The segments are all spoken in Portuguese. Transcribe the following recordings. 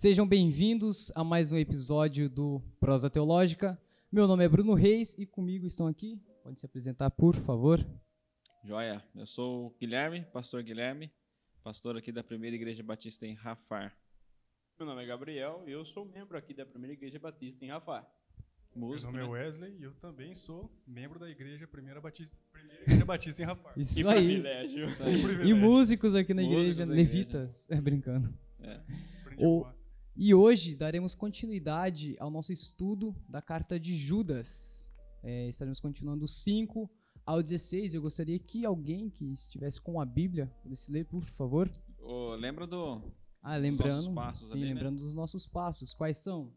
Sejam bem-vindos a mais um episódio do Prosa Teológica. Meu nome é Bruno Reis e comigo estão aqui. Pode se apresentar, por favor. Joia, eu sou o Guilherme, pastor Guilherme, pastor aqui da Primeira Igreja Batista em Rafar. Meu nome é Gabriel e eu sou membro aqui da Primeira Igreja Batista em Rafar. Músico, Meu nome né? é Wesley e eu também sou membro da Igreja Primeira Batista, Primeira Igreja Batista em Rapar. Isso. Isso aí. E músicos aqui na Músicos igreja, levitas. É, brincando. É. O-. E hoje daremos continuidade ao nosso estudo da carta de Judas. É, estaremos continuando do 5 ao 16. Eu gostaria que alguém que estivesse com a Bíblia pudesse ler, por favor. Ô, lembra do. Ah, lembrando, passos sim, ali, né? lembrando dos nossos passos. Quais são?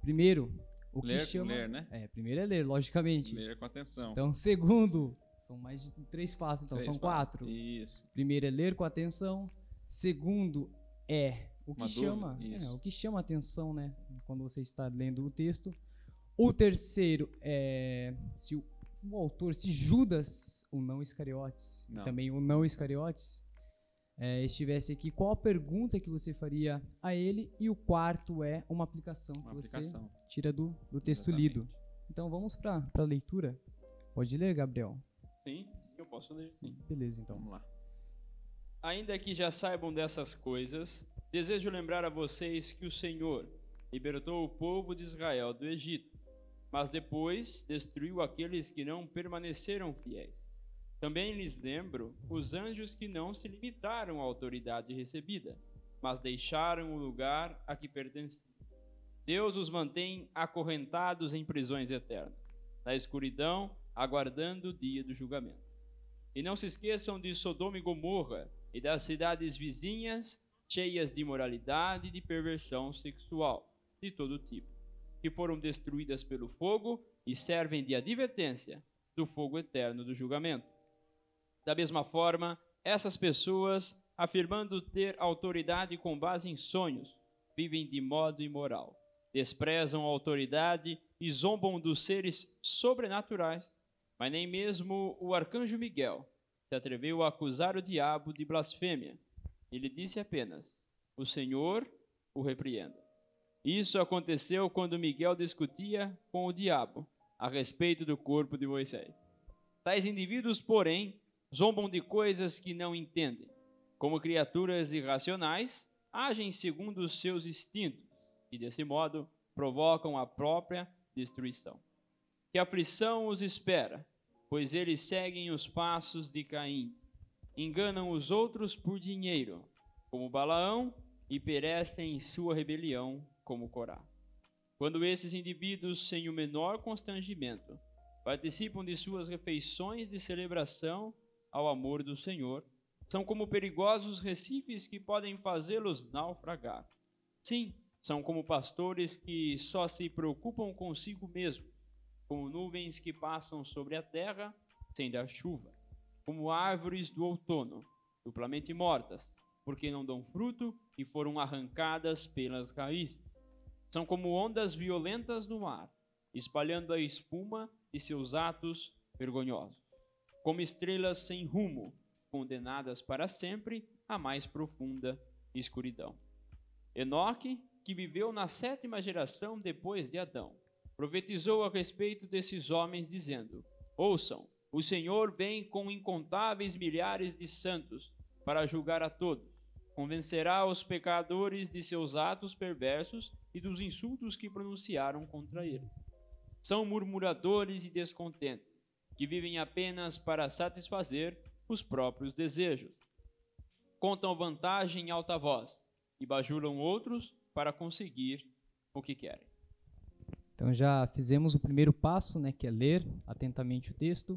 Primeiro, o que Ler, chama... ler, né? É, primeiro é ler, logicamente. Ler com atenção. Então, segundo, são mais de três passos, então Três são passos. quatro. Isso. Primeiro é ler com atenção. Segundo é o que Uma chama, dúvida, é, o que chama atenção, né, quando você está lendo o texto. O terceiro é se o, o autor, se Judas, o não Iscariotes, e Não. também o não Iscariotes, é, estivesse aqui, qual a pergunta que você faria a ele? E o quarto é uma aplicação Uma que você aplicação. tira do, do texto Exatamente. lido. Então vamos para a leitura. Pode ler, Gabriel. Sim, eu posso ler. Sim. Beleza, então. Vamos lá. Ainda que já saibam dessas coisas, desejo lembrar a vocês que o Senhor libertou o povo de Israel do Egito, mas depois destruiu aqueles que não permaneceram fiéis. Também lhes lembro os anjos que não se limitaram à autoridade recebida, mas deixaram o lugar a que pertenciam. Deus os mantém acorrentados em prisões eternas, na escuridão, aguardando o dia do julgamento. E não se esqueçam de Sodoma e Gomorra e das cidades vizinhas, cheias de imoralidade e de perversão sexual de todo tipo, que foram destruídas pelo fogo e servem de advertência do fogo eterno do julgamento. Da mesma forma, essas pessoas, afirmando ter autoridade com base em sonhos, vivem de modo imoral, desprezam a autoridade e zombam dos seres sobrenaturais mas nem mesmo o arcanjo Miguel se atreveu a acusar o diabo de blasfêmia. Ele disse apenas: O Senhor o repreenda. Isso aconteceu quando Miguel discutia com o diabo a respeito do corpo de Moisés. Tais indivíduos, porém, zombam de coisas que não entendem. Como criaturas irracionais, agem segundo os seus instintos e, desse modo, provocam a própria destruição que aflição os espera, pois eles seguem os passos de Caim. Enganam os outros por dinheiro, como Balaão, e perecem em sua rebelião, como Corá. Quando esses indivíduos, sem o menor constrangimento, participam de suas refeições de celebração ao amor do Senhor, são como perigosos recifes que podem fazê-los naufragar. Sim, são como pastores que só se preocupam consigo mesmo como nuvens que passam sobre a terra sem dar chuva, como árvores do outono, duplamente mortas, porque não dão fruto e foram arrancadas pelas raízes. São como ondas violentas no mar, espalhando a espuma de seus atos vergonhosos, como estrelas sem rumo, condenadas para sempre à mais profunda escuridão. Enoque, que viveu na sétima geração depois de Adão, profetizou a respeito desses homens, dizendo: Ouçam, o Senhor vem com incontáveis milhares de santos para julgar a todos. Convencerá os pecadores de seus atos perversos e dos insultos que pronunciaram contra ele. São murmuradores e descontentes, que vivem apenas para satisfazer os próprios desejos. Contam vantagem em alta voz e bajulam outros para conseguir o que querem. Então já fizemos o primeiro passo, né, que é ler atentamente o texto.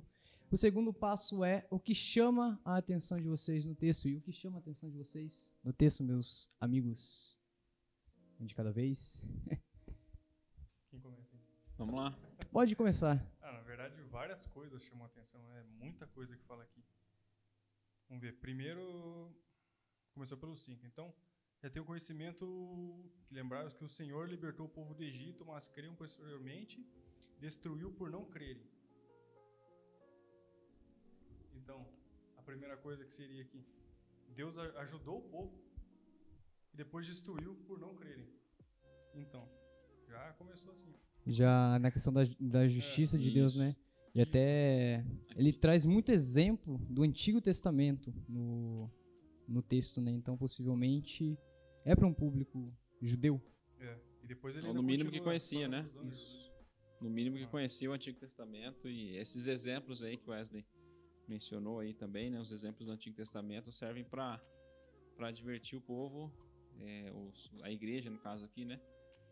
O segundo passo é o que chama a atenção de vocês no texto. E o que chama a atenção de vocês no texto, meus amigos? Um de cada vez. Quem começa aí? Vamos lá. Pode começar. Ah, na verdade, várias coisas chamam a atenção. É muita coisa que fala aqui. Vamos ver. Primeiro, começou pelo 5. Então, já tem o conhecimento que lembraram que o Senhor libertou o povo do Egito, mas criam posteriormente, destruiu por não crerem. Então, a primeira coisa que seria aqui, Deus ajudou o povo e depois destruiu por não crerem. Então, já começou assim. Já na questão da, da justiça de Deus, isso. né? E até ele traz muito exemplo do Antigo Testamento no, no texto, né? Então, possivelmente é para um público judeu. É. E depois ele Ou ainda no mínimo que conhecia, né? anjos, Isso. No mínimo que Ah. conhecia o Antigo Testamento e esses exemplos aí que o Wesley mencionou aí também, né? Os exemplos do Antigo Testamento servem para para divertir o povo, é, os- a igreja no caso aqui, né?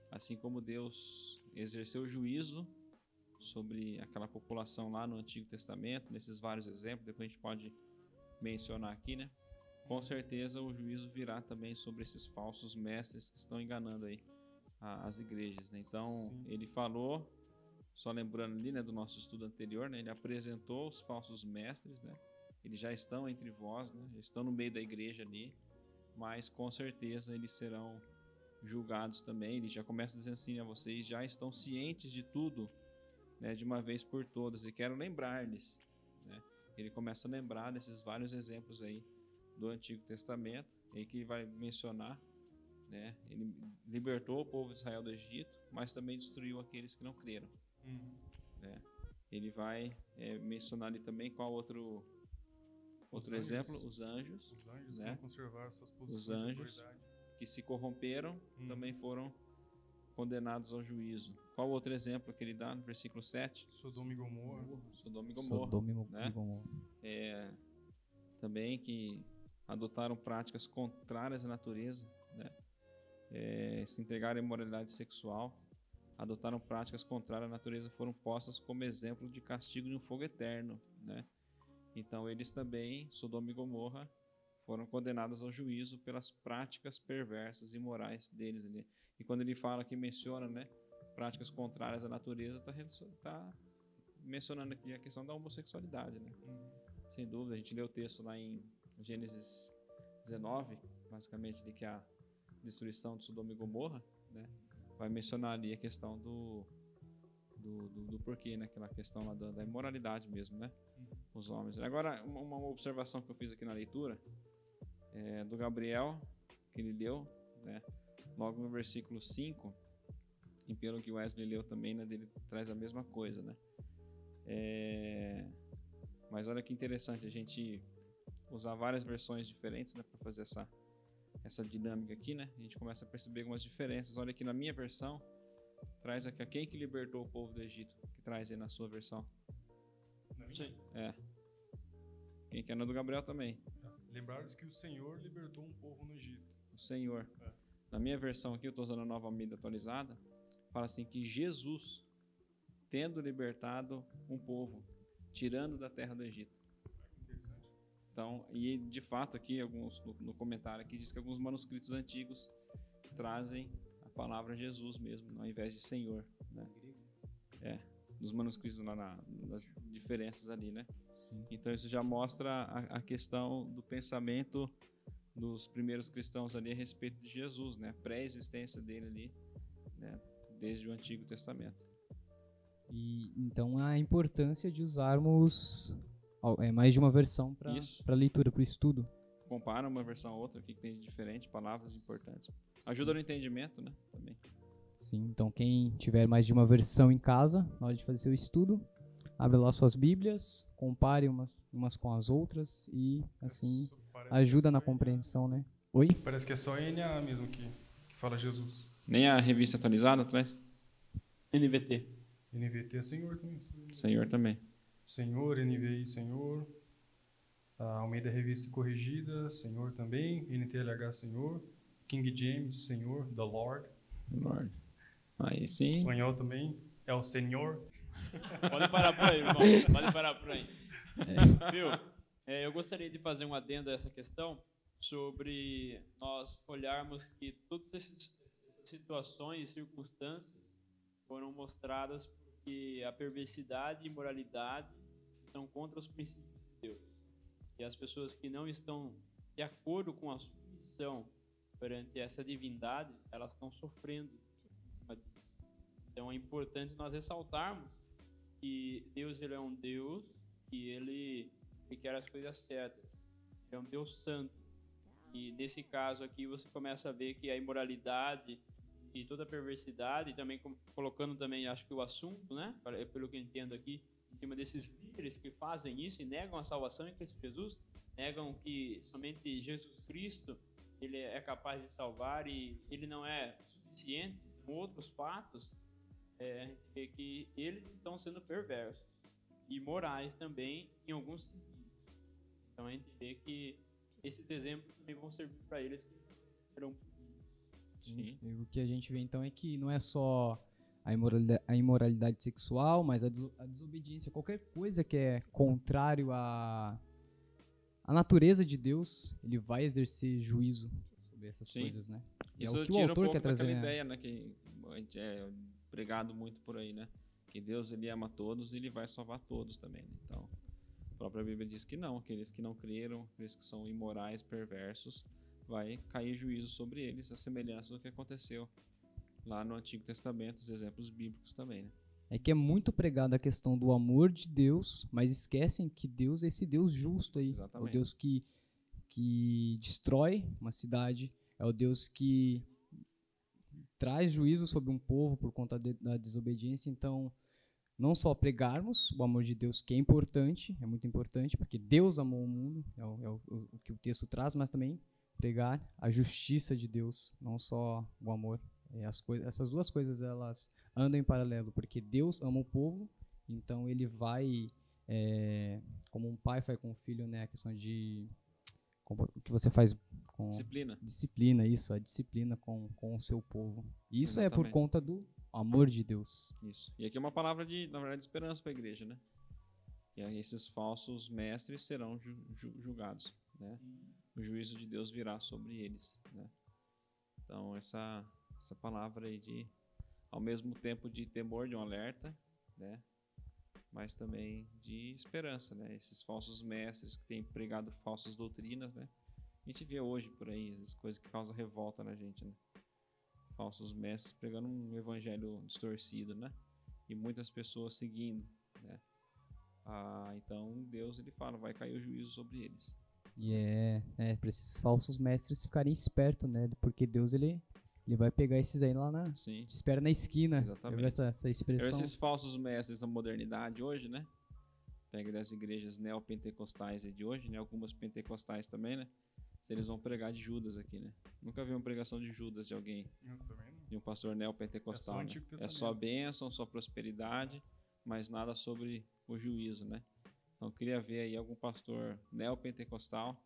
Assim como Deus exerceu o juízo sobre aquela população lá no Antigo Testamento, nesses vários exemplos, depois a gente pode mencionar aqui, né? Com certeza o juízo virá também sobre esses falsos mestres que estão enganando aí a- as igrejas, né? Então, Sim. ele falou, só lembrando ali, né, do nosso estudo anterior, né? Ele apresentou os falsos mestres, né? Eles já estão entre vós, né? Estão no meio da igreja ali, mas com certeza eles serão julgados também. Ele já começa dizendo assim, né, vocês já estão cientes de tudo, né, de uma vez por todas, e quero lembrar-lhes, né? Ele começa a lembrar desses vários exemplos aí do Antigo Testamento, aí que ele vai mencionar, né? Ele libertou o povo de Israel do Egito, mas também destruiu aqueles que não creram. Uhum. Ele vai é, mencionar ali também qual outro outro anjos. exemplo, os anjos, Os anjos né? que conservaram suas posições de anjos. autoridade. que se corromperam, Hum. também foram condenados ao juízo. Qual outro exemplo que ele dá no versículo 7? Sodoma e Gomorra. Sodoma e Gomorra. Sodoma e Mo- né? Gomorra. É, também que adotaram práticas contrárias à natureza, né? É, se entregaram à imoralidade sexual, adotaram práticas contrárias à natureza, foram postas como exemplo de castigo de um fogo eterno, né? Então eles também, Sodoma e Gomorra, foram condenados ao juízo pelas práticas perversas e imorais deles ali. E quando ele fala que menciona, né, práticas contrárias à natureza, está mencionando aqui a questão da homossexualidade, né? Sem dúvida, a gente lê o texto lá em Gênesis 19, basicamente ali que é a destruição de Sodoma e Gomorra, né? Vai mencionar ali a questão do do, do, do porquê, né? Aquela questão lá da, da imoralidade mesmo, né? Os homens. Agora, uma, uma observação que eu fiz aqui na leitura é do Gabriel, que ele leu, né? Logo no versículo 5, e pelo que o Wesley leu também, né? Ele traz a mesma coisa, né? É... Mas olha que interessante a gente usar várias versões diferentes, né, para fazer essa essa dinâmica aqui, né? A gente começa a perceber algumas diferenças. Olha aqui na minha versão traz aqui a quem que libertou o povo do Egito, que traz aí na sua versão. Sim. É. Quem que é na do Gabriel também? Lembraram que o Senhor libertou um povo no Egito. O Senhor. É. Na minha versão aqui, eu estou usando a nova Almeida atualizada, fala assim que Jesus, tendo libertado um povo, tirando da terra do Egito. Então, e de fato aqui alguns no, no comentário aqui diz que alguns manuscritos antigos trazem a palavra Jesus mesmo, ao invés de Senhor, né? É, nos manuscritos lá na, nas diferenças ali, né? Sim. Então isso já mostra a, a questão do pensamento dos primeiros cristãos ali a respeito de Jesus, né? A pré-existência dele ali, né? Desde o Antigo Testamento. E então a importância de usarmos é, mais de uma versão para leitura, para o estudo. Compara uma versão a outra, o que que tem de diferente, palavras importantes. Ajuda no entendimento, né? Também. Sim, então quem tiver mais de uma versão em casa, na hora de fazer seu estudo, abre lá suas Bíblias, compare umas, umas com as outras e assim Isso parece que ajuda é na só compreensão, né? Oi? Parece que é só NA mesmo que, que fala Jesus. Nem a revista atualizada traz? NVT. NVT é Senhor também. Senhor também. Senhor, NVI, Senhor. A Almeida Revista Corrigida, Senhor também. NTLH, Senhor. King James, Senhor. The Lord. Lord. Aí sim. Espanhol também. É o Senhor. Pode parar por aí, irmão. Pode parar por aí. Viu? É, eu gostaria de fazer um adendo a essa questão sobre nós olharmos que todas essas situações e circunstâncias foram mostradas porque a perversidade e imoralidade estão contra os princípios de Deus. E as pessoas que não estão de acordo com a submissão perante essa divindade, elas estão sofrendo. Então é importante nós ressaltarmos que Deus ele é um Deus que ele, ele quer as coisas certas. Ele é um Deus santo. E nesse caso aqui você começa a ver que a imoralidade e toda a perversidade, e também colocando também, acho que o assunto, né, pelo que eu entendo aqui, em cima desses líderes que fazem isso e negam a salvação em Cristo Jesus, negam que somente Jesus Cristo ele é capaz de salvar e ele não é suficiente com outros fatos, é, vê que eles estão sendo perversos e morais também em alguns sentidos. Então a gente vê que esses exemplos também vão servir para eles que serão Sim. E o que a gente vê então é que não é só a imoralidade, a imoralidade sexual, mas a, deso- a desobediência, qualquer coisa que é contrário à, à natureza de Deus, ele vai exercer juízo sobre essas Sim. coisas, né? E é Isso o que o um autor pouco quer trazer, né? ideia, né, que a gente é pregado muito por aí, né? Que Deus ele ama todos e ele vai salvar todos também. né? Então, a própria Bíblia diz que não, aqueles que não creram, aqueles que são imorais, perversos, vai cair juízo sobre eles, a semelhança do que aconteceu lá no Antigo Testamento, os exemplos bíblicos também, né? É que é muito pregada a questão do amor de Deus, mas esquecem que Deus é esse Deus justo aí. É o Exatamente. Deus que, que destrói uma cidade, é o Deus que traz juízo sobre um povo por conta de- da desobediência. Então, não só pregarmos o amor de Deus, que é importante, é muito importante, porque Deus amou o mundo, é o, é o- o- o que o texto traz, mas também pregar a justiça de Deus, não só o amor. É, essas duas coisas elas andam em paralelo, porque Deus ama o povo, então ele vai, é, como um pai faz com o filho, né, a questão de como- o que você faz com Disciplina. disciplina, isso, a disciplina com, com o seu povo. E Isso é por Exatamente. conta do amor de Deus. Isso. E aqui é uma palavra de, na verdade, de esperança para a igreja, né? E aí esses falsos mestres serão ju- ju- julgados, né? O juízo de Deus virá sobre eles, né? Então essa essa palavra aí de ao mesmo tempo de temor, de um alerta, né? Mas também de esperança, né? Esses falsos mestres que têm pregado falsas doutrinas, né? A gente vê hoje por aí as coisas que causam revolta na gente, né? falsos mestres pregando um evangelho distorcido, né? E muitas pessoas seguindo, né? Ah, então Deus ele fala, vai cair o juízo sobre eles. E é, é para esses falsos mestres ficarem espertos, né? Porque Deus ele, ele vai pegar esses aí lá na. Sim. Te espera na esquina. Exatamente. Eu essa, essa Eu, expressão. esses falsos mestres da modernidade hoje, né? Pega das igrejas neopentecostais aí de hoje, né? Algumas pentecostais também, né? Se eles vão pregar de Judas aqui, né? Nunca vi uma pregação de Judas de alguém, Eu também não. de um pastor neopentecostal. É só né? É só bênção, só prosperidade, mas nada sobre o juízo, né? Então eu queria ver aí algum pastor neopentecostal,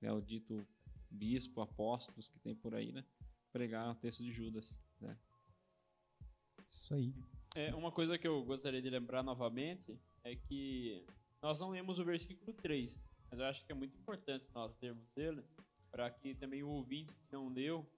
né, o dito bispo, apóstolos que tem por aí, né? Pregar o texto de Judas, né? Isso aí. É, uma coisa que eu gostaria de lembrar novamente é que nós não lemos o versículo 3, mas eu acho que é muito importante nós lermos ele, para que também o ouvinte que não leu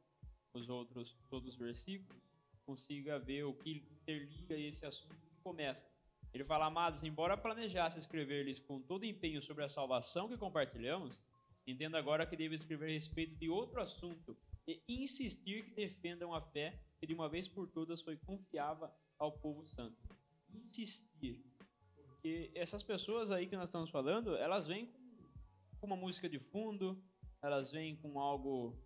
os outros, todos os versículos consiga ver o que interliga esse assunto que começa. Ele fala, amados, embora planejasse escrever-lhes com todo empenho sobre a salvação que compartilhamos, entendo agora que devo escrever a respeito de outro assunto e insistir que defendam a fé que de uma vez por todas foi confiável ao povo santo. Insistir. Porque essas pessoas aí que nós estamos falando, elas vêm com uma música de fundo, elas vêm com algo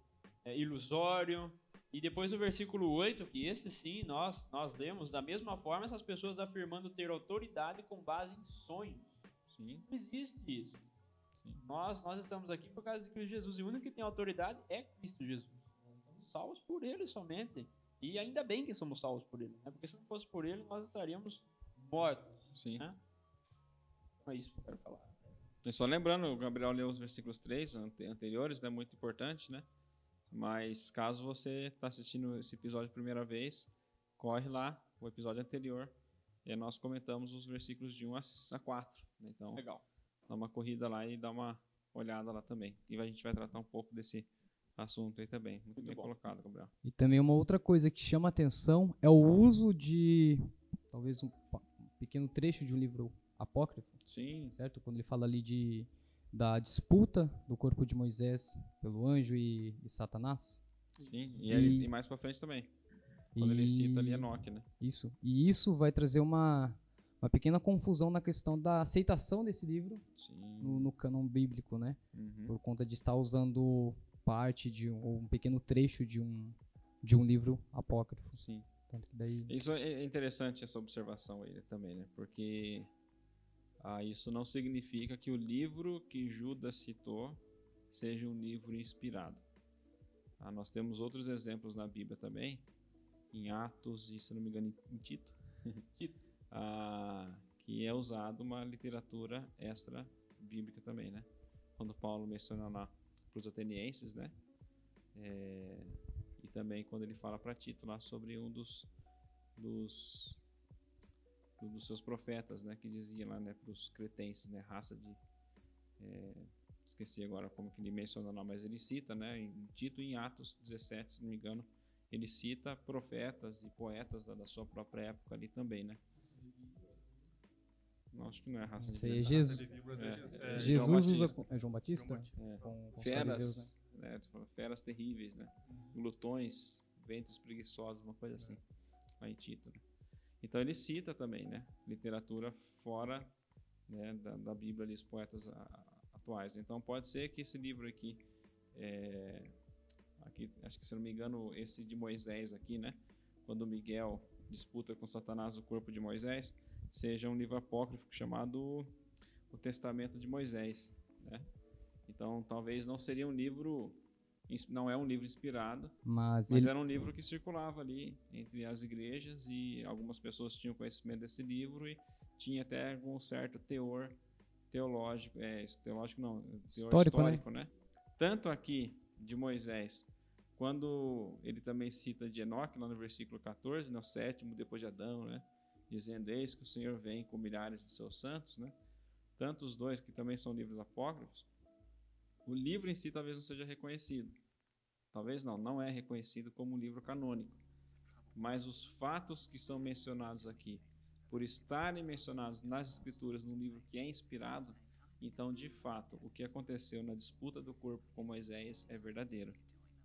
é, ilusório. E depois do versículo 8, que esse sim nós, nós lemos, da mesma forma, essas pessoas afirmando ter autoridade com base em sonhos. Sim, Não existe isso. sim. Nós, nós estamos aqui por causa de Cristo Jesus. E o único que tem autoridade é Cristo Jesus. Nós estamos salvos por Ele somente. E ainda bem que somos salvos por Ele. Né? Porque se não fosse por Ele, nós estaríamos mortos. Sim. Né? Então é isso que eu quero falar. E só lembrando, o Gabriel leu os versículos 3 ante- anteriores, né? Muito importante, né? Mas caso você está assistindo esse episódio a primeira vez, corre lá, o episódio anterior, e nós comentamos os versículos de 1 a s- a 4. né? Então, Legal. dá uma corrida lá e dá uma olhada lá também. E a gente vai tratar um pouco desse assunto aí também. Muito, Muito bem bom. colocado, Gabriel. E também uma outra coisa que chama atenção é o uso de talvez um, um pequeno trecho de um livro apócrifo, Sim, certo? Quando ele fala ali de da disputa do corpo de Moisés pelo anjo e, e Satanás. sim. E, E- e mais pra frente também. Quando ele cita ali Enoque, né? Isso. E isso vai trazer uma, uma pequena confusão na questão da aceitação desse livro no, no cânon bíblico, né? Uhum. Por conta de estar usando parte de um, ou um pequeno trecho de um de um livro apócrifo. Sim. Daí Isso é interessante essa observação aí também, né? Porque ah, isso não significa que o livro que Judas citou seja um livro inspirado. Ah, nós temos outros exemplos na Bíblia também, em Atos e, se não me engano, em Tito, ah, que é usado uma literatura extra bíblica também, né? Quando Paulo menciona lá para os atenienses, né? É, e também quando ele fala para Tito lá sobre um dos, dos dos seus profetas, né, que dizia lá, né, para os cretenses, né, raça de é, esqueci agora como que ele menciona lá, mas ele cita, né, em Tito em Atos 17, se não me engano, ele cita profetas e poetas da, da sua própria época ali também, né? Não, acho que não é raça de é Jesus. De Bíblia, É, Jesus- é, é, Jesus João usa é João Batista? João Batista. É. Com, com os fariseus, né? feras, né, feras terríveis, né? Glutões, ventres preguiçosos, uma coisa assim, lá em Tito. Né? Então ele cita também, né? Literatura fora né, da, da Bíblia os poetas a- atuais. Então pode ser que esse livro aqui, é, aqui, acho que se não me engano, esse de Moisés aqui, né? Quando Miguel disputa com Satanás o corpo de Moisés, seja um livro apócrifo chamado o Testamento de Moisés, né? Então, talvez não seria um livro, não é um livro inspirado, Mas, mas ele, era um livro que circulava ali entre as igrejas e algumas pessoas tinham conhecimento desse livro e tinha até algum certo teor teológico, é, teológico não, teor Histórico, né? histórico, né? Tanto aqui de Moisés, quando ele também cita de Enoque, lá no versículo 14, no sétimo depois de Adão, né? Dizendo, eis que o Senhor vem com milhares de seus santos, né? Tanto os dois, que também são livros apócrifos, o livro em si talvez não seja reconhecido. Talvez não, não é reconhecido como livro canônico. Mas os fatos que são mencionados aqui, por estarem mencionados nas escrituras num livro que é inspirado, então de fato o que aconteceu na disputa do corpo com Moisés é verdadeiro.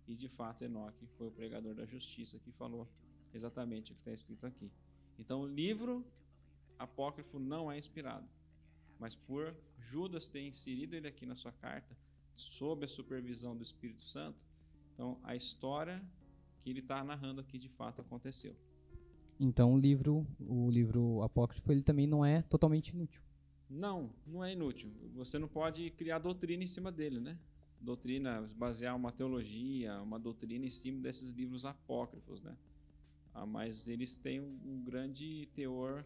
E de fato Enoque foi o pregador da justiça que falou exatamente o que está escrito aqui. Então o livro apócrifo não é inspirado, mas por Judas ter inserido ele aqui na sua carta, sob a supervisão do Espírito Santo, então a história que ele está narrando aqui de fato aconteceu. então o livro, o livro apócrifo, ele também não é totalmente inútil. Não, não é inútil. Você não pode criar doutrina em cima dele, né? Doutrina, basear uma teologia, uma doutrina em cima desses livros apócrifos, né? Ah, mas eles têm um, um grande teor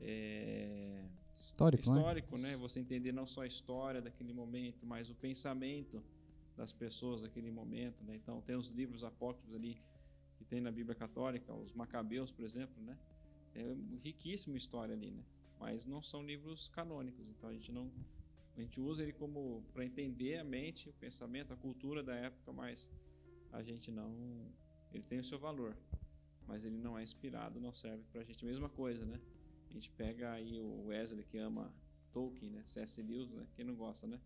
é, Histórico, né? histórico, né? Você entender não só a história daquele momento, mas o pensamento das pessoas daquele momento, né? Então tem os livros apócrifos ali que tem na Bíblia Católica, os Macabeus, por exemplo, né? É riquíssima história ali, né? Mas não são livros canônicos, então a gente não a gente usa ele como para entender a mente, o pensamento, a cultura da época, mas a gente não ele tem o seu valor, mas ele não é inspirado, não serve pra gente. Mesma coisa, né? A gente pega aí o Wesley que ama Tolkien, né? C.S. Lewis, né? Quem não gosta, né?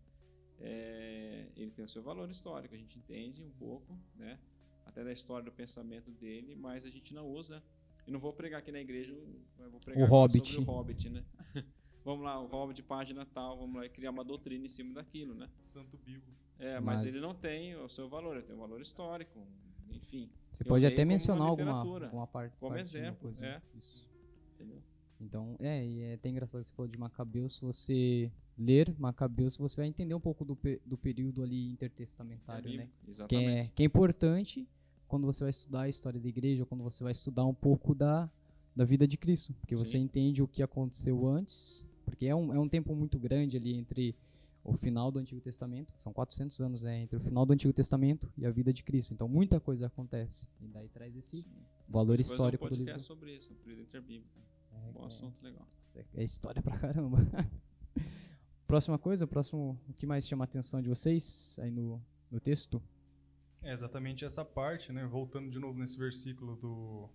É, ele tem o seu valor histórico, a gente entende um pouco, né? Até da história do pensamento dele, mas a gente não usa. E não vou pregar aqui na igreja, eu vou pregar O Hobbit. sobre o Hobbit, né? vamos lá, o Hobbit página tal, vamos lá e criar uma doutrina em cima daquilo, né? Santo Bigo. É, mas, Mas- ele não tem o seu valor, ele tem um valor histórico, enfim. Você pode até mencionar alguma, alguma parte. como exemplo, coisa. é. Isso. Entendeu? Então, é, e é até engraçado que você falou de Macabeus. Se você ler Macabeus, você vai entender um pouco do, pe- do período ali intertestamentário, É né? bíblico, Que Exatamente. é, que é importante quando você vai estudar a história da igreja, ou quando você vai estudar um pouco da, da vida de Cristo. Porque você Sim. entende o que aconteceu antes, porque é um, é um tempo muito grande ali entre o final do Antigo Testamento, são 400 anos, né? Entre o final do Antigo Testamento e a vida de Cristo. Então, muita coisa acontece. E daí traz esse valor Depois histórico um do livro. sobre isso, período interbíblico. É, Bom é. assunto, legal. É história pra caramba. Próxima coisa, próximo, o que mais chama a atenção de vocês aí no, no texto? É exatamente essa parte, né? Voltando de novo nesse versículo do,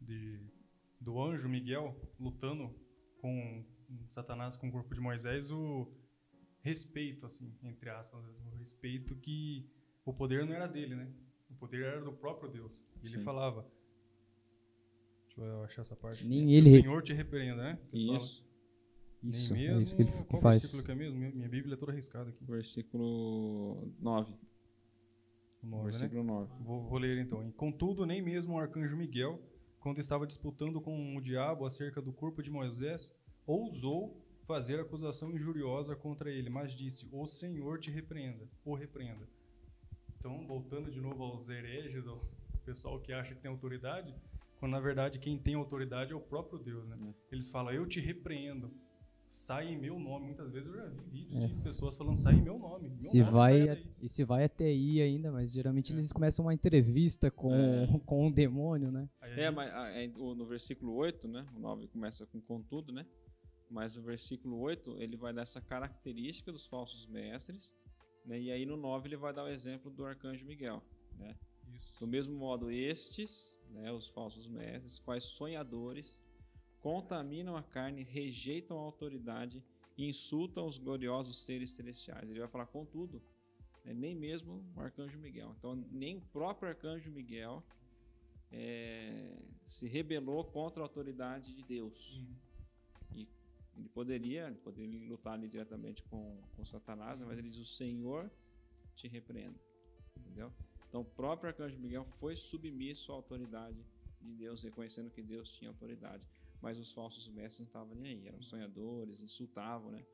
de, do anjo Miguel lutando com Satanás com o corpo de Moisés, o respeito, assim, entre aspas, o respeito que o poder não era dele, né? O poder era do próprio Deus. Ele Sim. falava. Deixa eu achar essa parte. Nem Que ele O Senhor te repreenda, né? Isso. Isso, é mesmo, isso que ele qual faz. versículo que é mesmo? Minha, Bíblia é toda arriscada aqui. Versículo 9. O nove, né? Versículo 9. Vou, vou ler então. Contudo, nem mesmo o arcanjo Miguel, quando estava disputando com o diabo acerca do corpo de Moisés, ousou fazer acusação injuriosa contra ele, mas disse: O Senhor te repreenda, o repreenda. Então, voltando de novo aos hereges, ao pessoal que acha que tem autoridade, quando na verdade quem tem autoridade é o próprio Deus, né? Eles falam: Eu te repreendo. Sai em meu nome. Muitas vezes eu já vi vídeos de pessoas falando: Sai em meu nome. Meu Se nome, vai, sai a- daí." e se vai até aí ainda, mas geralmente É. eles começam uma entrevista com, com um demônio, né? É, mas ah, é, no versículo 8, né? O 9 começa com contudo, né? Mas o versículo 8, ele vai dar essa característica dos falsos mestres, né? E aí no 9 ele vai dar o exemplo do arcanjo Miguel, né? Isso. Do mesmo modo, estes, né, os falsos mestres, quais sonhadores, contaminam a carne, rejeitam a autoridade e insultam os gloriosos seres celestiais. Ele vai falar contudo, né, nem mesmo o arcanjo Miguel. Então, nem o próprio arcanjo Miguel é, se rebelou contra a autoridade de Deus. Uhum. Ele poderia, ele poderia lutar ali diretamente com, com Satanás, né, mas ele diz: O Senhor te repreenda. Entendeu? Então, o próprio arcanjo Miguel foi submisso à autoridade de Deus, reconhecendo que Deus tinha autoridade. Mas os falsos mestres não estavam nem aí, eram sonhadores, insultavam, né?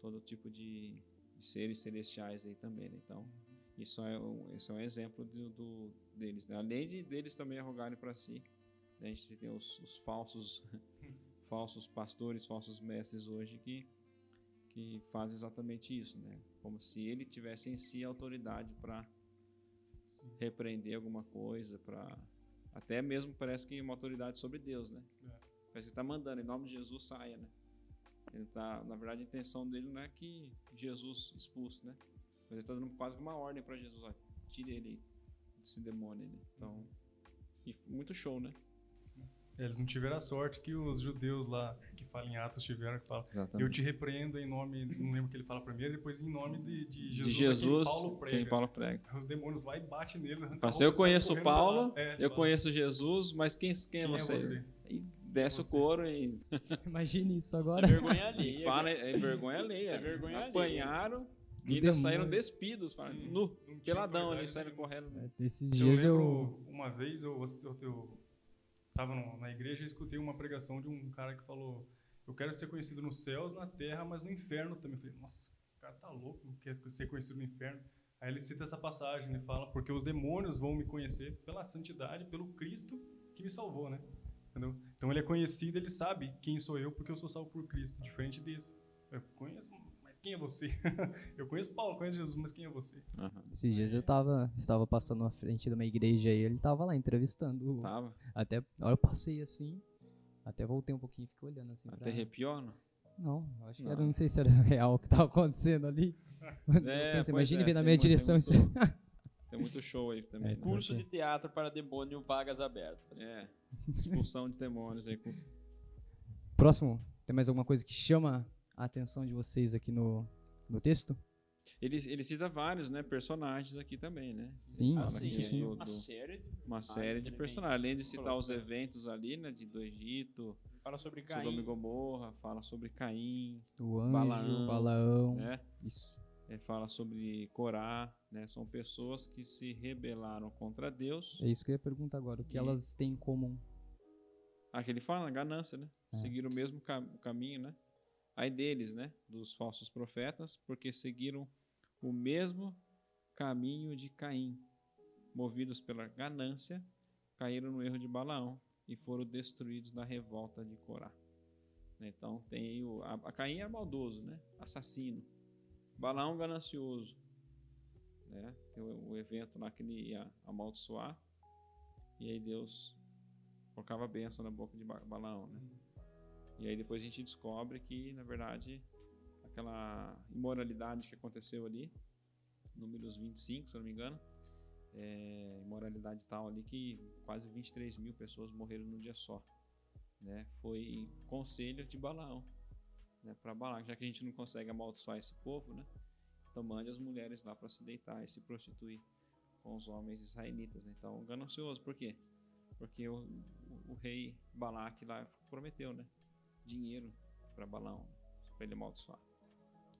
Todo tipo de, de seres celestiais aí também, né? Então, isso é um, esse é um exemplo do, deles, né? Além de deles também arrogarem para si, né? a gente tem os, os falsos falsos pastores, falsos mestres hoje que que fazem exatamente isso, né? Como se ele tivesse em si a autoridade para Sim. repreender alguma coisa, para até mesmo parece que uma autoridade sobre Deus, né? É. Parece que está mandando em nome de Jesus saia, né? Ele tá, na verdade, a intenção dele não é que Jesus expulse, né? Mas ele está dando quase uma ordem para Jesus, ó, tire ele desse demônio, né? Então, e muito show, né? É, Eles não tiveram a sorte que os judeus lá, que falam em Atos, tiveram, que falam, Exatamente. eu te repreendo em nome, não lembro o que ele fala primeiro, depois em nome de, de Jesus, de a Jesus, quem Paulo prega. quem Paulo prega. Os demônios lá e batem nele. Fala assim, eu conheço Paulo. É, eu fala, conheço Jesus, mas quem, quem, é, Quem é você? você? E desce Você. o couro e, Imagine isso É agora. vergonha alheia. fala, é vergonha alheia. É vergonha alheia. Apanharam Do e ainda demônio. saíram despidos, fala, Hum, nu, peladão ali, saíram nenhuma. correndo. Esses Eu dias eu. lembro, uma vez, eu, eu, eu tava no- na igreja e escutei uma pregação de um cara que falou eu quero ser conhecido nos céus, na terra, mas no inferno também. Eu falei, nossa, o cara tá louco, quer ser conhecido no inferno. Aí ele cita essa passagem, ele fala, porque os demônios vão me conhecer pela santidade, pelo Cristo que me salvou, né? Entendeu? Então ele é conhecido, ele sabe quem sou eu, porque eu sou salvo por Cristo, diferente desse. Eu conheço, mas quem é você? eu conheço Paulo, conheço Jesus, mas quem é você? Aham. Esses dias eu tava, estava passando na frente de uma igreja e ele tava lá entrevistando. Tava. Até, a hora eu passei assim, até voltei um pouquinho e fiquei olhando assim. Até pra- arrepiou, não? Não, eu acho que Não. era, não sei se era real o que tava acontecendo ali. É, imagine é, vir na tem minha muito- tem direção isso. muito- Tem muito show aí também. É, né? Curso de teatro para demônio, vagas abertas. É, expulsão de demônios aí. com- Próximo, tem mais alguma coisa que chama a atenção de vocês aqui no, no texto? Ele, ele cita vários, né, personagens aqui também, né? Sim, isso aqui sim. do- uma do- série uma série de ele vem personagens. Além de citar os eventos ali, né, de, do Egito, fala sobre Sodoma e Caim. Gomorra, fala sobre Caim, O anjo, Balaão, Balaão. né? Isso. Ele fala sobre Corá, né? São pessoas que se rebelaram contra Deus. É isso que eu ia perguntar agora. O que E- elas têm em comum? Aqui ele fala, ganância, né? É. Seguiram o mesmo ca- caminho, né? Aí deles, né? Dos falsos profetas, porque seguiram o mesmo caminho de Caim. Movidos pela ganância, caíram no erro de Balaão e foram destruídos na revolta de Corá. Então tem o. A, a Caim é maldoso, né? Assassino. Balaão ganancioso. Né? Tem o, o evento lá que ele ia amaldiçoar. E aí Deus colocava a benção na boca de Ba- Balaão, né? E aí depois a gente descobre que, na verdade, aquela imoralidade que aconteceu ali, números 25, se eu não me engano, é, imoralidade tal ali que quase 23 mil pessoas morreram num dia só, né? Foi conselho de Balaão, né? Para Balaão, já que a gente não consegue amaldiçoar esse povo, né? Então mande as mulheres lá para se deitar e se prostituir com os homens israelitas. né? Então, ganancioso, por quê? Porque o, o, o rei Balaque lá prometeu, né? Dinheiro para Balaão, para ele amaldiçoar.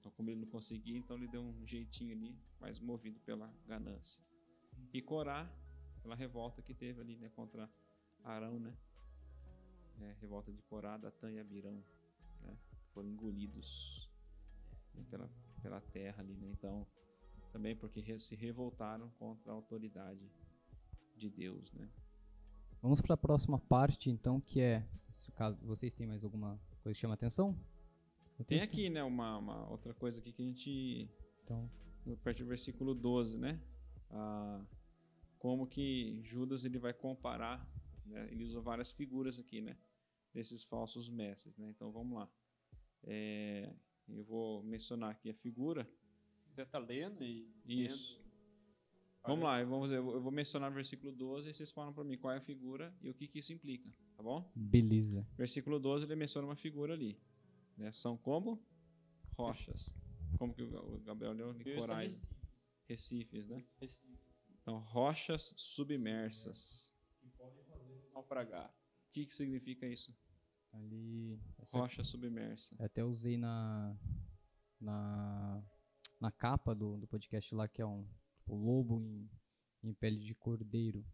Então, como ele não conseguia, então ele deu um jeitinho ali, mas movido pela ganância. E Corá, aquela revolta que teve ali, né, contra Arão, né? É, revolta de Corá, Datã e Abirão, né? Foram engolidos né, pela, pela terra ali, né? Então, também porque se revoltaram contra a autoridade de Deus, né? Vamos para a próxima parte, então, que é, se caso vocês têm mais alguma coisa que chama atenção? Tem aqui, né, uma, uma outra coisa aqui que a gente Então, a partir do versículo 12, né? Ah, como que Judas ele vai comparar, né? Ele usa várias figuras aqui, né? Desses falsos mestres, né? Então vamos lá. É, eu vou mencionar aqui a figura. Você está lendo e. Isso. vendo, Vamos lá, eu vou, fazer- eu vou mencionar o versículo 12 e vocês falam para mim qual é a figura e o que, que isso implica, tá bom? beleza. Versículo 12 ele menciona uma figura ali. Né? São como? Rochas. Como que o Ga- o Gabriel leu? Corais, Recife, recifes, né? Então, rochas submersas. que podem fazer naufragar. O que, que significa isso? Ali, Rocha submersa. Eu até usei na, na, na capa do, do podcast lá, que é um tipo, lobo em, em pele de cordeiro.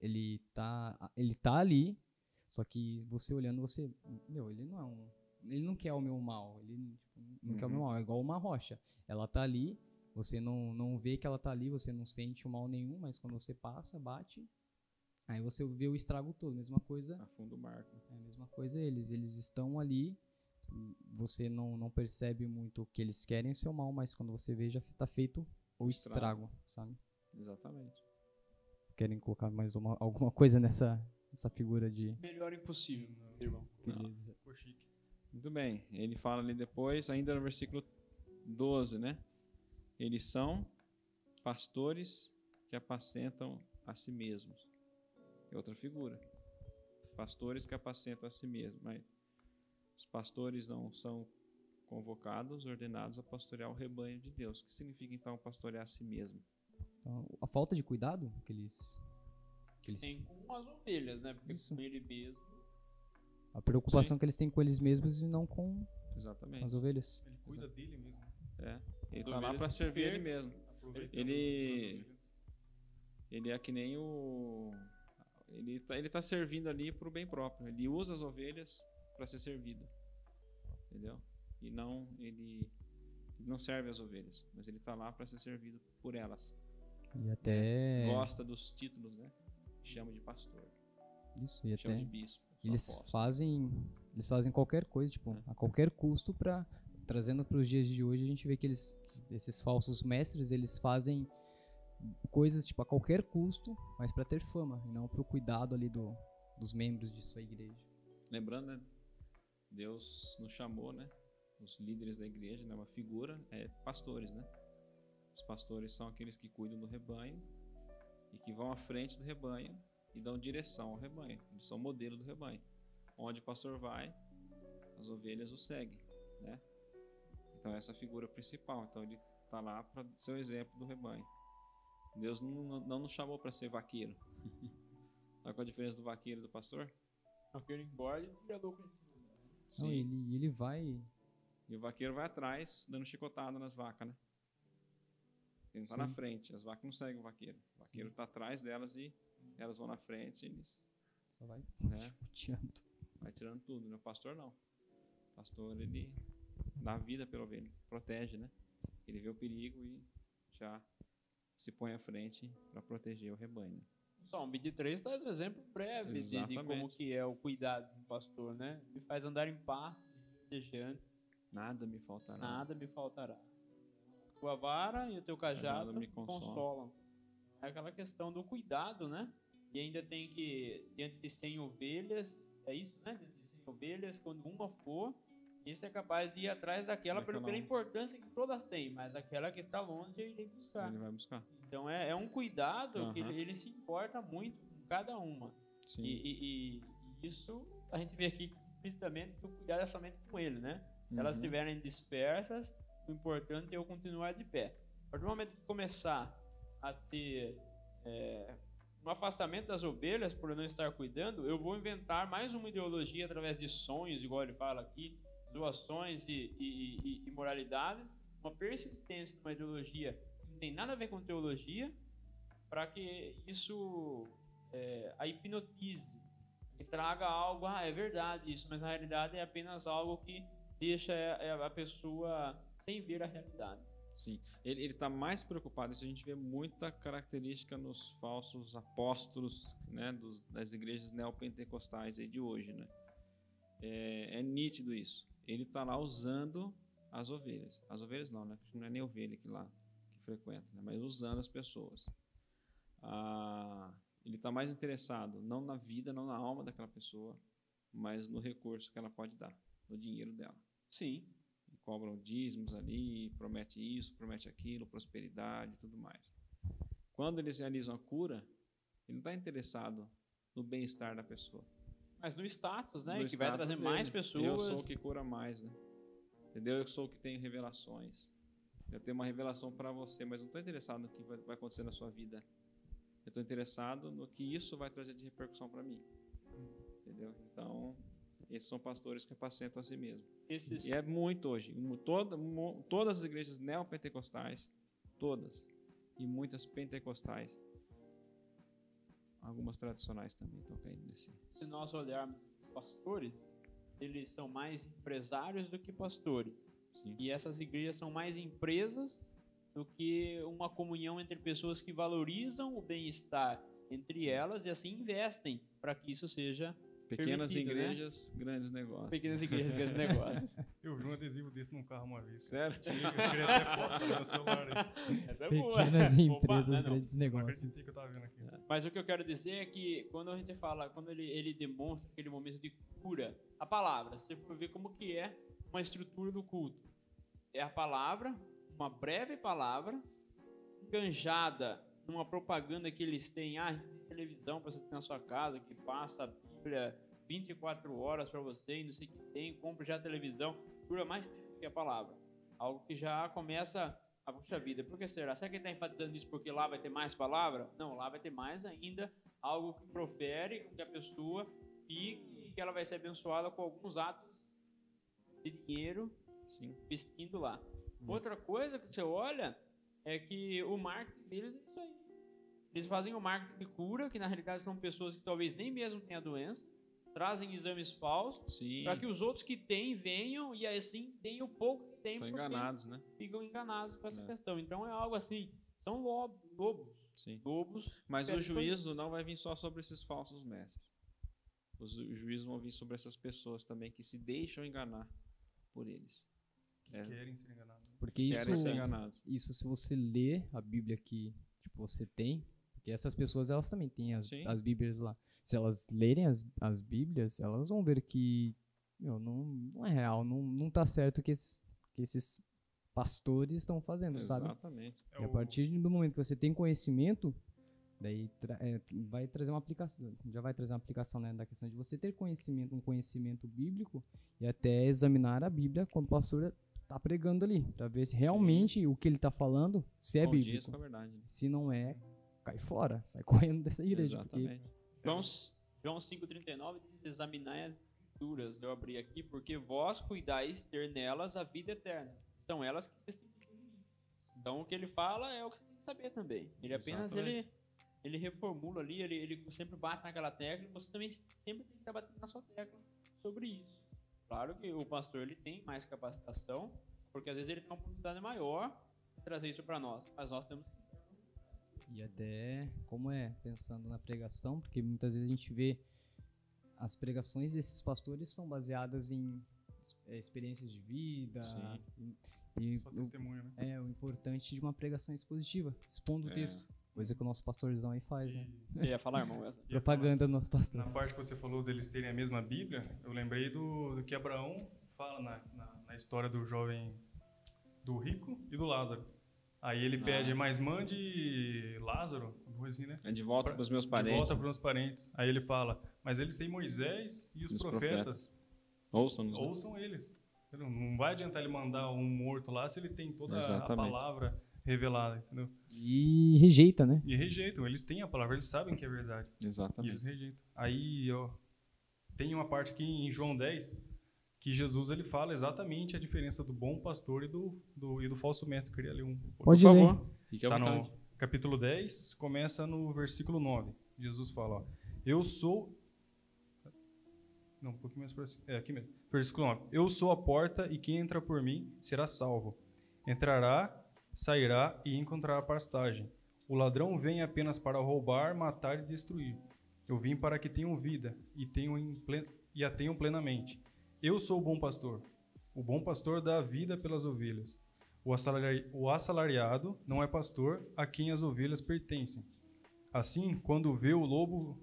Ele tá, ele tá ali, só que você olhando, você. Meu, ele não é um. Ele não quer o meu mal. Ele tipo, não quer o meu Uhum. mal. É igual uma rocha. Ela tá ali, você não, não vê que ela tá ali, você não sente o mal nenhum, mas quando você passa, bate. Aí você vê o estrago todo. Mesma coisa Afunda o barco. é a mesma coisa eles, eles estão ali, você não, não percebe muito o que eles querem o seu mal, mas quando você vê já tá feito o Estrago. estrago, sabe? Exatamente. Querem colocar mais uma, alguma coisa nessa, nessa figura de Melhor impossível, meu irmão. beleza. Ficou chique. Muito bem. Ele fala ali depois, ainda no versículo 12, né? Eles são pastores que apacentam a si mesmos. É outra figura. Pastores que apacentam a si mesmos. Mas os pastores não são convocados, ordenados a pastorear o rebanho de Deus. O que significa então pastorear a si mesmo? Então, a falta de cuidado que eles que eles Tem com as ovelhas, né? Porque Isso. com ele mesmo. A preocupação que eles têm com eles mesmos e não com Exatamente. as ovelhas. Ele cuida dele mesmo. É. Ele está lá para servir ele mesmo. Aproveita Ele-. Ele é que nem o. Ele tá, ele tá servindo ali pro bem próprio. Ele usa as ovelhas para ser servido. Entendeu? E não. Ele, ele não serve as ovelhas, mas ele tá lá para ser servido por elas. E até Gosta dos títulos, né? Chama de pastor, isso, e chama até de bispo. Eles fazem eles fazem qualquer coisa, tipo, É. a qualquer custo para trazendo para os dias de hoje, a gente vê que eles esses falsos mestres, eles fazem coisas tipo a qualquer custo, mas para ter fama e não para o cuidado ali do, dos membros de sua igreja. Lembrando, né? Deus nos chamou, né? Os líderes da igreja, né? Uma figura, é pastores, né? Os pastores são aqueles que cuidam do rebanho e que vão à frente do rebanho e dão direção ao rebanho. Eles são o modelo do rebanho. Onde o pastor vai, as ovelhas o seguem, né? Então essa é a figura principal. Então ele está lá para ser o exemplo do rebanho. Deus não, não- nos chamou para ser vaqueiro. Sabe qual a diferença do vaqueiro e do pastor? Aquele embora e criador conhecido. Não, ele ele vai E o vaqueiro vai atrás, dando chicotada nas vacas, né? Ele não tá na Sim. frente, as vacas não seguem o vaqueiro. O vaqueiro tá atrás delas e elas vão na frente, eles só vai né, chicoteando. vai tirando tudo, né? O pastor não. O pastor, ele dá vida pela ovelha, protege, né? Ele vê o perigo e já se põe à frente para proteger o rebanho. né? O Salmo 23 traz um exemplo breve de, de como que é o cuidado do pastor, né? Me faz andar em pastos verdejantes, Nada me faltará. nada me faltará. Tua vara e o teu cajado me me consolam. consolam. É aquela questão do cuidado, né? E ainda tem que, diante de 100 ovelhas, é isso, né? Diante de 100 ovelhas, quando uma for, esse é capaz de ir atrás daquela pela, importância que todas têm, mas aquela que está longe eu irei buscar. Ele vai buscar. Então é, é um cuidado que Aham. ele, ele se importa muito com cada uma. Sim. E, e- e- isso a gente vê aqui explicitamente que o cuidado é somente com ele, né? Se elas Uhum. estiverem dispersas, o importante é eu continuar de pé. A partir do momento que começar a ter é, um afastamento das ovelhas por não estar cuidando, eu vou inventar mais uma ideologia através de sonhos, igual ele fala aqui, doações e, e, e, e moralidades, uma persistência numa ideologia que não tem nada a ver com teologia, para que isso é, a hipnotize, que traga algo, ah, é verdade isso, mas na realidade é apenas algo que deixa a pessoa sem ver a realidade. Sim, ele está mais preocupado. Isso a gente vê muita característica nos falsos apóstolos, né, dos, das igrejas neopentecostais de hoje, né? É, é nítido isso. Ele está lá usando as ovelhas. As ovelhas não, né? Não é nem ovelha que lá que frequenta, né? mas usando as pessoas. Ah, ele está mais interessado não na vida, não na alma daquela pessoa, mas no recurso que ela pode dar, no dinheiro dela. Sim. Cobram dízimos ali, promete isso, promete aquilo, prosperidade e tudo mais. Quando eles realizam a cura, ele não está interessado no bem-estar da pessoa. Mas no status, né? No que vai trazer dele. mais pessoas. Eu sou o que cura mais, né? Entendeu? Eu sou o que tem revelações. Eu tenho uma revelação para você, mas não estou interessado no que vai acontecer na sua vida. Eu estou interessado no que isso vai trazer de repercussão para mim. Entendeu? Então, esses são pastores que apacentam a si mesmo. Esses... E é muito hoje. Toda, todas as igrejas neopentecostais, todas, e muitas pentecostais, algumas tradicionais também estão caindo nesse. Se nós olharmos os pastores, eles são mais empresários do que pastores. Sim. E essas igrejas são mais empresas do que uma comunhão entre pessoas que valorizam o bem-estar entre elas e assim investem para que isso seja Pequenas né? igrejas, né? grandes negócios. Pequenas igrejas, grandes negócios. Eu vi um adesivo desse num carro uma vez. Sério? Eu tirei até foto no meu celular aí. Essa é boa. Pequenas empresas, Opa, grandes negócios. Que eu tava vendo aqui. Mas o que eu quero dizer é que quando a gente fala, quando ele, ele demonstra aquele momento de cura, a palavra, você for ver como que é uma estrutura do culto. É a palavra, uma breve palavra, enganjada numa propaganda que eles têm, ah, a gente tem televisão para você ter na sua casa, que passa a Bíblia 24 horas para você e não sei o que tem, compra já a televisão, dura mais tempo que a palavra. Algo que já começa a puxa vida. Por que será? Será que ele está enfatizando isso porque lá vai ter mais palavra? Não, lá vai ter mais ainda algo que profere que a pessoa fique e que ela vai ser abençoada com alguns atos de dinheiro Sim. investindo lá. Hum. Outra coisa que você olha é que o marketing deles é isso aí. Eles fazem o marketing de cura, que na realidade são pessoas que talvez nem mesmo tenham a doença, trazem exames falsos para que os outros que têm venham e assim tenham pouco que tem. São enganados, né? Ficam enganados com essa é. questão. Então é algo assim, são lobos, lobos. Sim. lobos Mas o juízo não vai vir só sobre esses falsos mestres. Os juízos vão vir sobre essas pessoas também que se deixam enganar por eles. Que é. querem ser enganados. Porque isso, ser enganados. isso se você lê a Bíblia que tipo, você tem, porque essas pessoas elas também têm as, as Bíblias lá. Se elas lerem as, as Bíblias, elas vão ver que meu, não, não é real, não, não tá certo o que esses, que esses pastores estão fazendo, Exatamente. sabe? Exatamente. E a partir do momento que você tem conhecimento, daí tra é, vai trazer uma aplicação, já vai trazer uma aplicação né, da questão de você ter conhecimento, um conhecimento bíblico e até examinar a Bíblia quando o pastor está pregando ali, para ver se realmente Sim. o que ele está falando, se é bíblico. É verdade. Se não é, cai fora, sai correndo dessa igreja. Exatamente. Porque... João, João 5,39 diz: Examinai as escrituras, eu abri aqui, porque vós cuidais ter nelas a vida eterna. São elas que testificam de mim. Então o que ele fala é o que você tem que saber também. Ele apenas ele, ele reformula ali, ele, ele sempre bate naquela tecla você também sempre tem que estar batendo na sua tecla sobre isso. Claro que o pastor ele tem mais capacitação, porque às vezes ele tem uma oportunidade maior de trazer isso para nós, mas nós temos que e até como é pensando na pregação, porque muitas vezes a gente vê as pregações desses pastores são baseadas em é, experiências de vida. Sim. E, Só testemunho, né? É, o importante de uma pregação expositiva, expondo é. o texto. Coisa que o nosso pastorzão aí faz, né? E... ia falar, irmão? Essa. Propaganda do nosso pastor. Na parte que você falou deles terem a mesma Bíblia, eu lembrei do, do que Abraão fala na, na, na, história do jovem, do rico e do Lázaro. Aí ele ah. pede, mas mande Lázaro, assim, né? É de volta para os meus parentes. De volta para os meus parentes. Aí ele fala, mas eles têm Moisés e os, os profetas. profetas. Ouçam-nos. Né? Ouçam eles. Não vai adiantar ele mandar um morto lá se ele tem toda Exatamente. a palavra revelada, entendeu? E rejeita, né? E rejeitam. Eles têm a palavra, eles sabem que é verdade. Exatamente. E eles rejeitam. Aí, ó, tem uma parte aqui em João 10 que Jesus ele fala exatamente a diferença do bom pastor e do, do, e do falso mestre. Eu queria ler um. Pode por favor. Fique tá no capítulo 10, começa no versículo 9. Jesus fala, ó, eu sou... Não, um pouquinho mais para cima. É, aqui mesmo. Versículo 9. Eu sou a porta e quem entra por mim será salvo. Entrará, sairá e encontrará pastagem. O ladrão vem apenas para roubar, matar e destruir. Eu vim para que tenham vida e, tenham em plen... e a tenham plenamente. Eu sou o bom pastor. O bom pastor dá a vida pelas ovelhas. O, assalari... o assalariado não é pastor a quem as ovelhas pertencem. Assim, quando vê o lobo,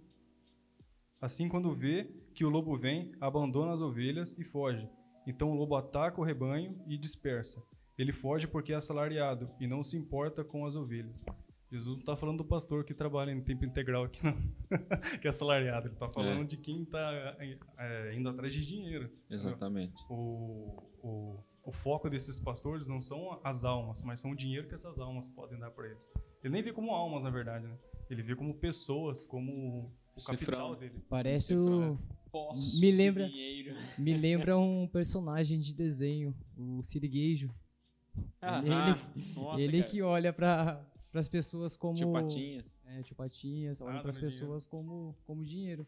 assim quando vê que o lobo vem, abandona as ovelhas e foge. Então o lobo ataca o rebanho e dispersa. Ele foge porque é assalariado e não se importa com as ovelhas. Jesus não está falando do pastor que trabalha em tempo integral aqui, não. que é assalariado. Ele está falando É. de quem está é, indo atrás de dinheiro. Exatamente. O, o, o foco desses pastores não são as almas, mas são o dinheiro que essas almas podem dar para eles. Ele nem vê como almas, na verdade, né? Ele vê como pessoas, como o capital Cifrão. dele. Parece Cifrão, o. Poços Me lembra- dinheiro. Me lembra um personagem de desenho, o Sirigueijo. Ah, Ele- nossa, ele que olha para as pessoas como. Tio Patinhas. É, tio Patinhas, olha Nada para as no dinheiro. pessoas como, como dinheiro.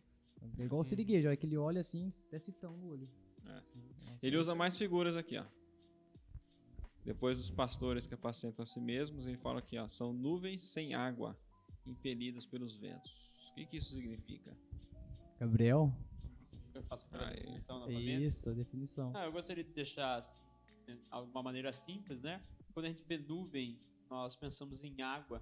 É igual o Uhum. Sirigueijo, olha que ele olha assim, até cifrão no olho. É. Nossa. Ele usa mais figuras aqui, ó. Depois dos pastores que apacentam a si mesmos, ele fala aqui, ó, são nuvens sem água, impelidas pelos ventos. O que, que isso significa? Gabriel? Eu faço a Aí. definição novamente. Isso, a definição. Não, eu gostaria de deixar assim, de uma maneira simples, né? Quando a gente vê nuvem, nós pensamos em água,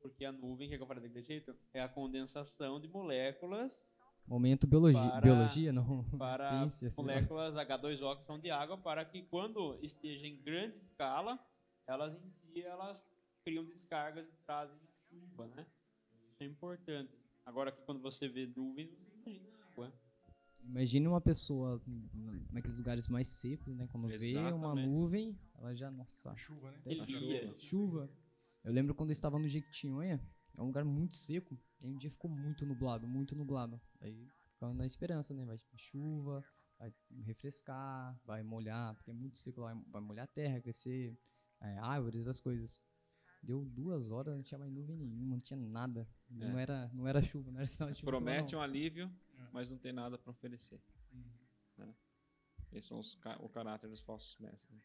porque a nuvem, que é que eu falei daquele jeito, é a condensação de moléculas Momento biologia. Para- Biologia, não. para Ciência, moléculas H2O que são de água, para que quando esteja em grande escala, elas em si elas criam descargas e trazem a chuva, né? Isso é importante. Agora aqui quando você vê nuvens, você imagina água. Imagine uma pessoa naqueles lugares mais secos, né? Quando vê uma Exatamente. nuvem, ela já, nossa, Chuva, né? até Elias. chuva. Eu lembro quando eu estava no Jequitinhonha, é um lugar muito seco, e um dia ficou muito nublado, muito nublado. Aí ficando na esperança, né? Vai chuva, vai refrescar, vai molhar, porque é muito seco lá, vai molhar a terra, crescer é, árvores, as coisas. Deu duas horas, não tinha mais nuvem nenhuma, não tinha nada. É. Não, era, não era chuva, não era sinal de chuva. Promete não. um alívio, É. mas não tem nada para oferecer. Hum. Né? Esses são os o caráter dos falsos mestres. né?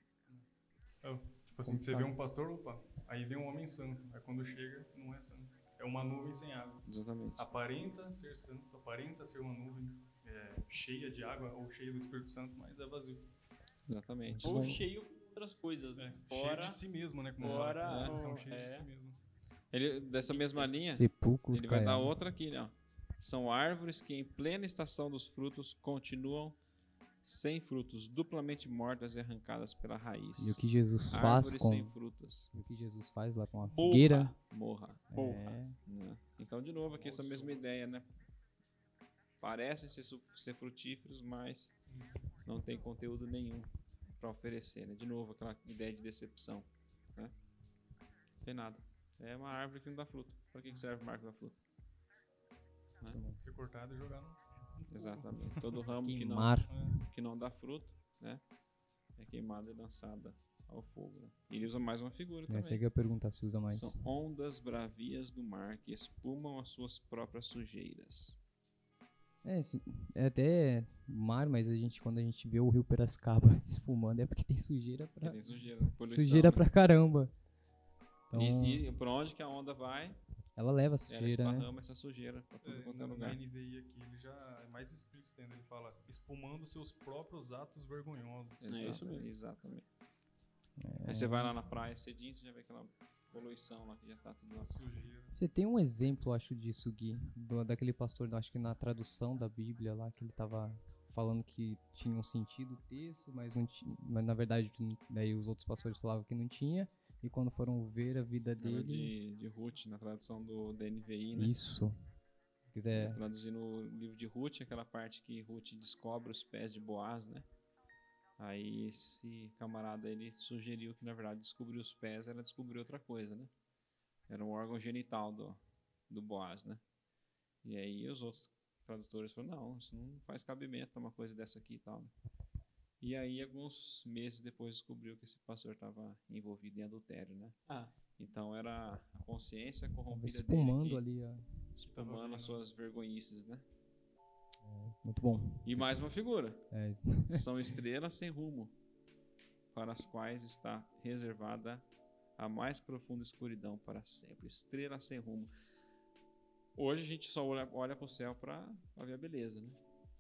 É, tipo assim, você vê um pastor, opa, aí vem um homem santo. Aí quando chega, não é santo. É uma nuvem sem água. Exatamente. Aparenta ser santo, aparenta ser uma nuvem é, cheia de água ou cheia do Espírito Santo, mas é vazio. Exatamente. Ou bom. cheio com outras coisas, É, né? cheio Fora de si mesmo, né? Como fora fala, né? São cheios é. de si mesmo. Ele, dessa mesma linha, Sepulcro ele vai dar outra aqui, né? São árvores que em plena estação dos frutos continuam sem frutos, duplamente mortas e arrancadas pela raiz. E o que Jesus faz Árvores com sem frutas. e o que Jesus faz lá com a Morra. figueira. Morra. Porra. É, né? Então, de novo, aqui essa mesma ideia, né? Parecem ser, ser frutíferos, mas não tem conteúdo nenhum para oferecer, né? De novo, aquela ideia de decepção, né? Não tem nada. É uma árvore que não dá fruto. Para que que serve árvore que dá fruto? Ser cortado e jogar no. Exatamente. Todo ramo que não. É, que não dá fruto, né? É queimado e lançada ao fogo. né? E ele usa mais uma figura Essa aí também. que eu perguntar se usa mais. São ondas bravias do mar que espumam as suas próprias sujeiras. É, é até mar, mas a gente, quando a gente vê o rio Piracicaba espumando, é porque tem sujeira pra, tem sujeira, poluição. sujeira né? pra caramba. Então, E, e por onde que a onda vai, ela leva a ela sujeira, né? esparrama essa sujeira pra tudo É, quanto é no lugar. NVI aqui, ele já é mais explícito ainda. Ele fala, espumando seus próprios atos vergonhosos. É isso Exata- mesmo. Exatamente. É. Aí você vai lá na praia cedinho, você já vê aquela poluição lá que já tá tudo lá. Sujeira. Você tem um exemplo, acho, disso, Gui, do- daquele pastor, acho que na tradução da Bíblia lá, que ele tava falando que tinha um sentido o texto, mas, não ti- mas na verdade daí os outros pastores falavam que não tinha, e quando foram ver a vida dele... de, de Ruth, na tradução do DNVI, né? Isso. Se quiser... Traduzindo o livro de Ruth, aquela parte que Ruth descobre os pés de Boaz, né? Aí esse camarada ele sugeriu que na verdade descobrir os pés era descobrir outra coisa, né? Era um órgão genital do, do Boaz, né? E aí os outros tradutores falaram, não, isso não faz cabimento uma coisa dessa aqui e tal. né? E aí alguns meses depois descobriu que esse pastor estava envolvido em adultério, né? Ah, Então era a consciência corrompida espumando dele ali. ó. aqui, espumando as suas vergonhices, né? Muito bom. E mais uma figura. É, São estrelas sem rumo, para as quais está reservada a mais profunda escuridão para sempre. Estrela sem rumo. Hoje a gente só olha, olha para o céu para ver a beleza, né?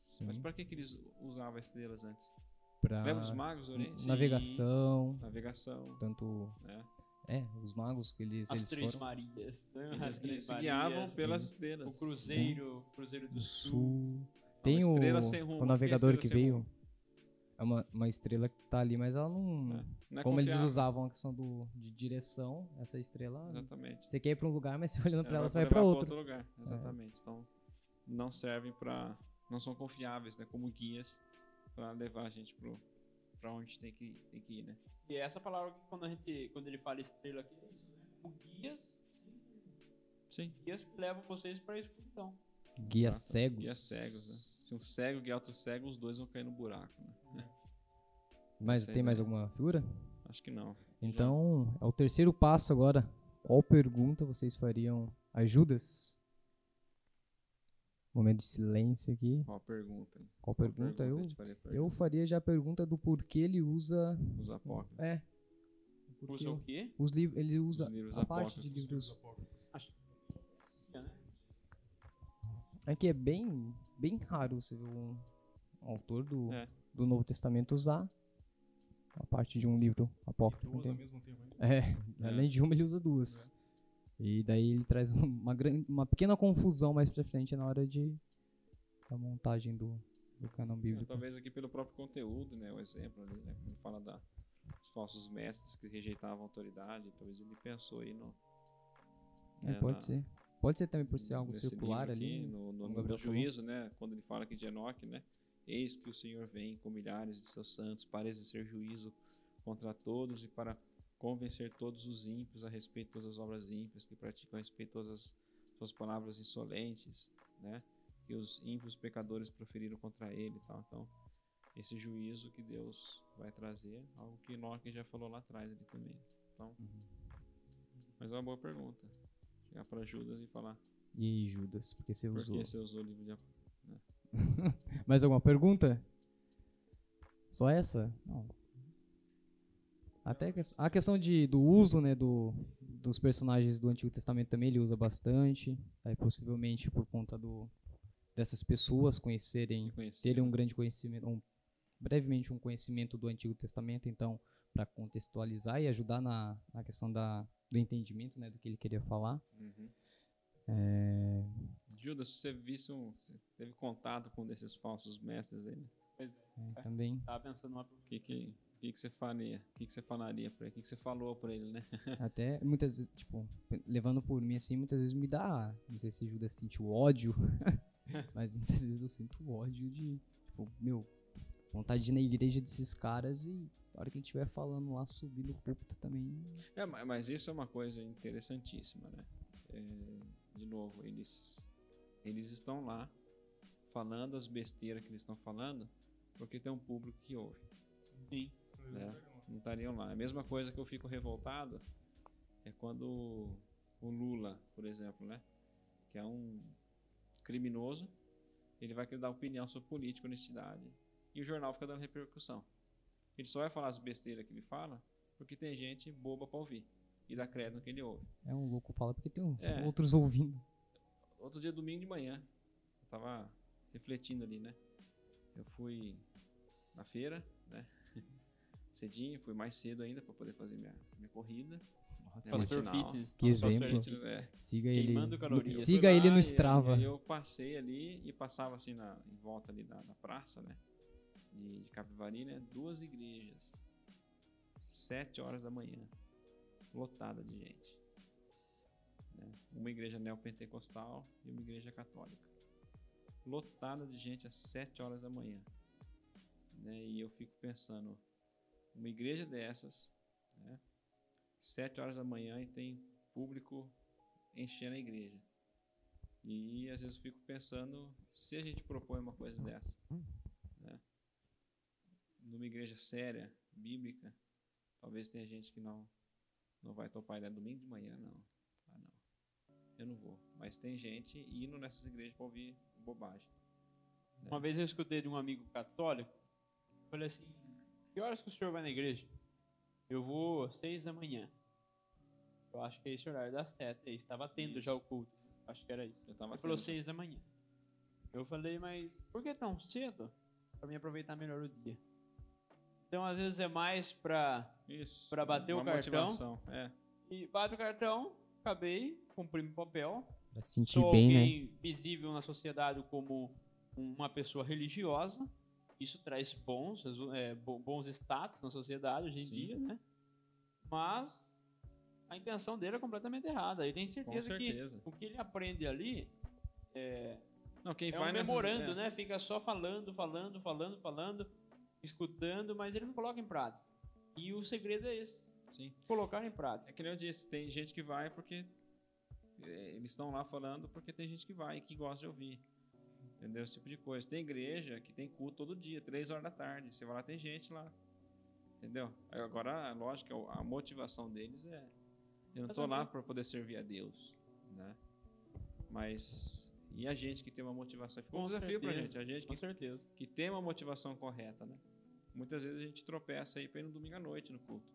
sim. Mas para que, que eles usavam estrelas antes? Pra Lembra os magos Oriente? navegação, Navegação, tanto... né? É, os magos que eles, As eles Três foram Marias. né? Eles, As gui- Três se guiavam Marias, pelas O estrelas. Cruzeiro, Cruzeiro do Sul. sul. Tem o, estrela sem rumo. o O que é navegador que veio. rumo? É uma, uma estrela que tá ali, mas ela não... É, Não é como eles confiável. usavam a questão do, de direção, essa estrela... Exatamente. Você quer ir pra um lugar, mas você olhando pra ela, você vai pra levar outro. lugar. Exatamente. Então, não servem para, não são confiáveis, né, como guias para levar a gente pro para onde tem que tem que ir, né? E é essa palavra que quando a gente, quando ele fala estrela aqui, é isso, né? Como guias, Sim. guias que levam vocês para a escuridão. Guia Exato. cegos. Guias cegos, né? Se um cego guiar outro cego, os dois vão cair no buraco, né? Mas tem mais alguma figura? Acho que não. Então, é o terceiro passo agora. Qual pergunta vocês fariam a Judas? Momento de silêncio aqui. Qual a pergunta? Qual Qual pergunta? a Eu, faria eu faria já a pergunta do porquê ele usa. Os apócrifos. É. Porque Usa o quê? os livros. Ele usa Os livros a parte de livros. Né? É que é bem, bem raro você ver um autor do, É. do Novo Testamento usar a parte de um livro apócrifo. Duas ao mesmo tempo, hein? É, além de uma, ele usa duas. E daí ele traz uma, grande, uma pequena confusão mais pra frente na hora de da montagem do, do canon É, bíblico. talvez aqui pelo próprio conteúdo, né? O exemplo ali, né? Ele fala da, dos falsos mestres que rejeitavam a autoridade, talvez ele pensou aí no, É, é, pode na- ser. Pode ser também por ser algo circular ali. aqui, no, no, no juízo, né? Quando ele fala aqui de Enoque, né? Eis que o Senhor vem com milhares de seus santos para exercer juízo contra todos e para convencer todos os ímpios a respeito de todas as obras ímpias que praticam a respeito de todas as suas palavras insolentes, né? Que os ímpios pecadores proferiram contra ele e tal. Então, esse juízo que Deus vai trazer, algo que Enoque já falou lá atrás ali também. Então, Uhum. mas é uma boa pergunta. Chegar para Judas e falar E Judas, porque você usou. que você usou o livro de Mais alguma pergunta? Só essa? Não. Até a ques- a questão de, do uso né, do, dos personagens do Antigo Testamento também ele usa bastante. Aí possivelmente por conta do, dessas pessoas conhecerem, conhecer. terem um grande conhecimento, um, brevemente um conhecimento do Antigo Testamento, então para contextualizar e ajudar na, na questão da, do entendimento né, do que ele queria falar. Uhum. É, Judas, se você visse um, você teve contato com um desses falsos mestres aí, né? Pois é. é, também Tava pensando numa o que que, o que que você faria? O que que você falaria para ele? O que que você falou para ele, né? Até muitas vezes, tipo, levando por mim assim, muitas vezes me dá, não sei se Judas sentiu ódio, mas muitas vezes eu sinto ódio de, tipo, meu, vontade de ir na igreja desses caras e a hora que ele estiver falando lá, subir no púlpito também. É, ma- mas isso é uma coisa interessantíssima, né? É, de novo, eles eles estão lá falando as besteiras que eles estão falando porque tem um público que ouve. Sim. Né? não estariam lá. A mesma coisa que eu fico revoltado é quando o Lula, por exemplo, né, que é um criminoso, ele vai querer dar opinião sobre política, honestidade, e o jornal fica dando repercussão. Ele só vai falar as besteiras que ele fala porque tem gente boba para ouvir e dá crédito no que ele ouve. É um louco fala porque tem uns É. outros ouvindo. Outro dia, domingo de manhã, eu tava refletindo ali, né? Eu fui na feira? Cedinho, fui mais cedo ainda para poder fazer minha, minha corrida. né, Faz fitness. Que exemplo. É, Siga ele. Queimando calorias. Siga ele no Strava. Eu passei ali e passava assim na, em volta ali da, da praça, né? De, de Capivari, né? Duas igrejas. Sete horas da manhã. Lotada de gente. né? Uma igreja neopentecostal e uma igreja católica. Lotada de gente às sete horas da manhã. Né? E eu fico pensando, uma igreja dessas, né? Sete horas da manhã e tem público enchendo a igreja. E às vezes fico pensando se a gente propõe uma coisa dessa, né? numa igreja séria, bíblica, talvez tenha gente que não não vai topar ideia domingo de manhã, não. Ah, não. Eu não vou. Mas tem gente indo nessas igrejas para ouvir bobagem. Uma vez eu escutei de um amigo católico, falei assim, que horas que o senhor vai na igreja? Eu vou às seis da manhã. Eu acho que é esse horário das sete. Aí estava tendo Isso. já o culto. Acho que era isso. Eu tava Ele falou tendo- seis da manhã. Eu falei, mas por que tão cedo? Para mim aproveitar melhor o dia. Então, às vezes é mais pra. Isso. pra bater o cartão. motivação, É. E bate o cartão, acabei, cumpri meu papel. Pra se sentir Sou bem, né? alguém visível na sociedade como uma pessoa religiosa. Isso traz bons, é, bo- bons status na sociedade hoje em Sim. dia, né? Mas a intenção dele é completamente errada. Ele tem certeza, certeza. que o que ele aprende ali é, Não, quem é vai um nessas- memorando, é. né? Fica só falando, falando, falando, falando, escutando, mas ele não coloca em prática. E o segredo é esse: Sim. colocar em prática. É que nem eu disse, tem gente que vai porque é, eles estão lá falando porque tem gente que vai e que gosta de ouvir. Entendeu? Esse tipo de coisa. Tem igreja que tem culto todo dia, três horas da tarde. Você vai lá, tem gente lá. Entendeu? Agora, lógico, a motivação deles é. Eu não tô lá para poder servir a Deus, né? Mas e a gente que tem uma motivação? Ficou um Com desafio pra certeza. gente. A gente Com que certeza. que tem uma motivação correta, né? Muitas vezes a gente tropeça aí para ir no domingo à noite no culto,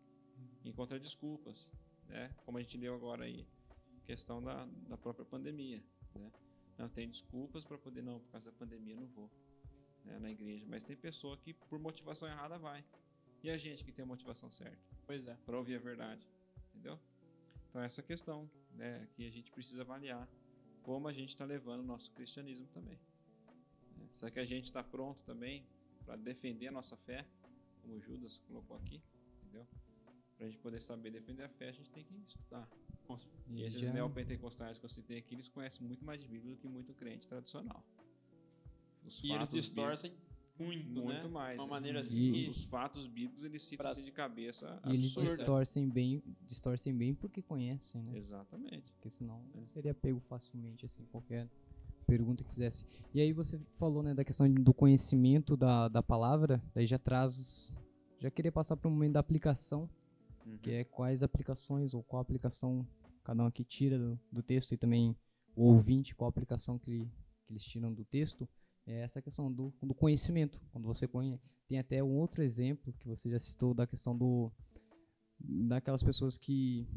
encontra desculpas, né? Como a gente leu agora aí, questão da, da própria pandemia, né? Não tem desculpas para poder não, por causa da pandemia não vou né, na igreja, mas tem pessoa que por motivação errada vai. E a gente que tem a motivação certa Pois é. para ouvir a verdade, entendeu? Então essa questão, né, que a gente precisa avaliar como a gente está levando o nosso cristianismo também. né? Será que a gente está pronto também para defender a nossa fé, como Judas colocou aqui, entendeu? Para a gente poder saber defender a fé, a gente tem que estudar. E esses já- neopentecostais que eu citei aqui, eles conhecem muito mais de Bíblia do que muito crente tradicional. Os E eles distorcem muito, muito né? mais. De uma né? maneira assim. E- Os, os fatos bíblicos eles citam Pra- assim de cabeça E eles distorcem bem, distorcem bem porque conhecem, né? Exatamente. Porque senão É. seria pego facilmente, assim, qualquer pergunta que fizesse. E aí você falou, né, da questão do conhecimento da, da palavra, daí já traz os... Já queria passar para o momento da aplicação, Uhum. que é quais aplicações ou qual aplicação cada um aqui tira do, do texto e também o ouvinte, qual aplicação que, que eles tiram do texto, é essa questão do, do conhecimento. Quando você conhece. Tem até um outro exemplo que você já citou da questão do daquelas pessoas que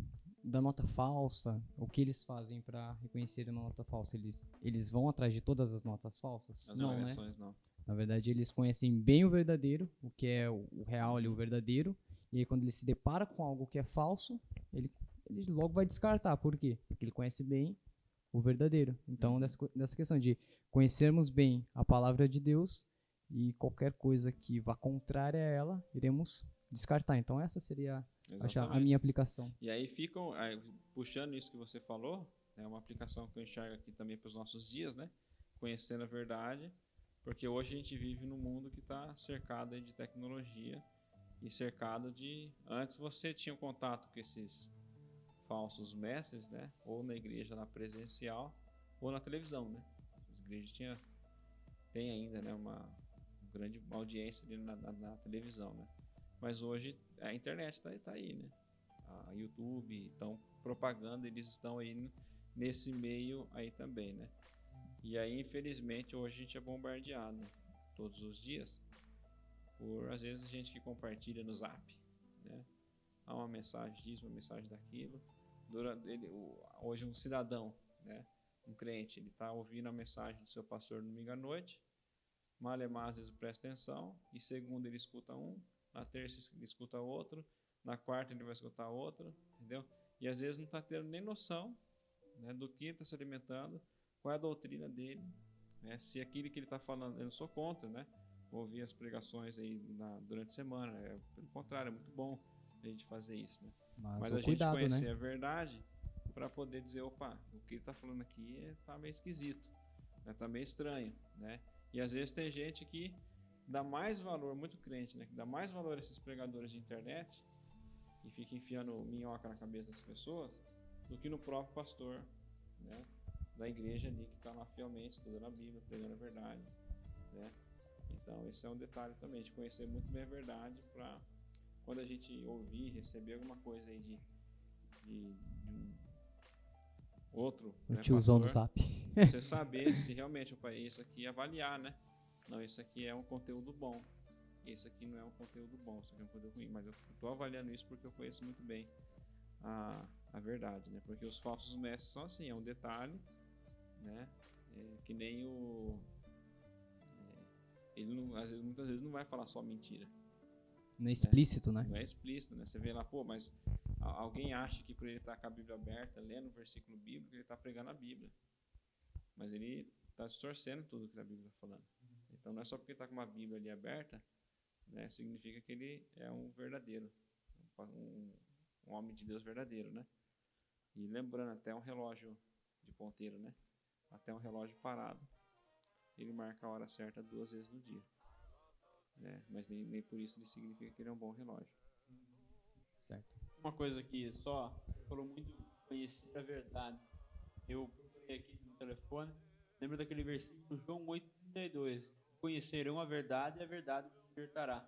da nota falsa, o que eles fazem para reconhecer a nota falsa? Eles, eles vão atrás de todas as notas falsas? As não, né? não. Na verdade, eles conhecem bem o verdadeiro, o que é o, o real ali, o verdadeiro. E aí, quando ele se depara com algo que é falso, ele, ele logo vai descartar. Por quê? Porque ele conhece bem o verdadeiro. Então, dessa, co- dessa questão de conhecermos bem a palavra de Deus e qualquer coisa que vá contrária a ela, iremos descartar. Então, essa seria a minha aplicação. E aí ficam, aí, puxando isso que você falou, é uma aplicação que eu enxergo aqui também para os nossos dias, né? Conhecendo a verdade, porque hoje a gente vive num mundo que está cercado de tecnologia e cercado de. Antes você tinha contato com esses falsos mestres, né? Ou na igreja lá presencial, ou na televisão, né? As igrejas tinha, tem ainda, né? Uma grande audiência na, na- na televisão, né? Mas hoje a internet está tá aí, né? A YouTube, então propaganda, eles estão aí nesse meio aí também, né? E aí, infelizmente, hoje a gente é bombardeado todos os dias por, às vezes, gente que compartilha no zap, né? Há uma mensagem disso, uma mensagem daquilo. Durante, ele, hoje um cidadão, né? Um crente, ele está ouvindo a mensagem do seu pastor no domingo à noite, malemar às vezes presta atenção, e segundo ele escuta um, na terça ele escuta outro, na quarta ele vai escutar outro, entendeu? E às vezes não está tendo nem noção né, do que está se alimentando, qual é a doutrina dele, né, se aquilo que ele está falando, eu não sou contra, né? Ouvir as pregações aí na- durante a semana, é, pelo contrário, é muito bom a gente fazer isso, né? Mas, Mas a gente cuidado, conhecer né? a verdade para poder dizer, opa, o que ele está falando aqui está meio esquisito, né? tá meio estranho, né? E às vezes tem gente que dá mais valor, muito crente, né? Que dá mais valor a esses pregadores de internet e fica enfiando minhoca na cabeça das pessoas do que no próprio pastor, né? Da igreja ali que está lá fielmente estudando a Bíblia, pregando a verdade, né? Então esse é um detalhe também, de conhecer muito bem a verdade para quando a gente ouvir, receber alguma coisa aí de, de, de um outro. O né, tiozão do zap. Você saber se realmente o país isso aqui avaliar, né? Não, isso aqui é um conteúdo bom. Esse aqui não é um conteúdo bom, isso aqui é um conteúdo ruim. Mas eu estou avaliando isso porque eu conheço muito bem a, a verdade, né? Porque os falsos mestres são assim, é um detalhe, né? É, que nem o é, ele não, vezes, muitas vezes não vai falar só mentira. Não é explícito, né? Não é explícito, né? Você vê lá, pô, mas alguém acha que por ele estar com a Bíblia aberta, lendo um versículo bíblico, ele está pregando a Bíblia. Mas ele está distorcendo tudo que a Bíblia está falando. Então não é só porque está com uma Bíblia ali aberta, né? Significa que ele é um verdadeiro, um, um homem de Deus verdadeiro, né? E lembrando, até um relógio de ponteiro, né? Até um relógio parado, ele marca a hora certa duas vezes no dia. Né? Mas nem, nem por isso ele significa que ele é um bom relógio. Certo. Uma coisa que só falou muito conhecer a verdade. Eu procurei aqui no telefone, lembra daquele versículo João 8:32, conhecerão a verdade e a verdade os libertará.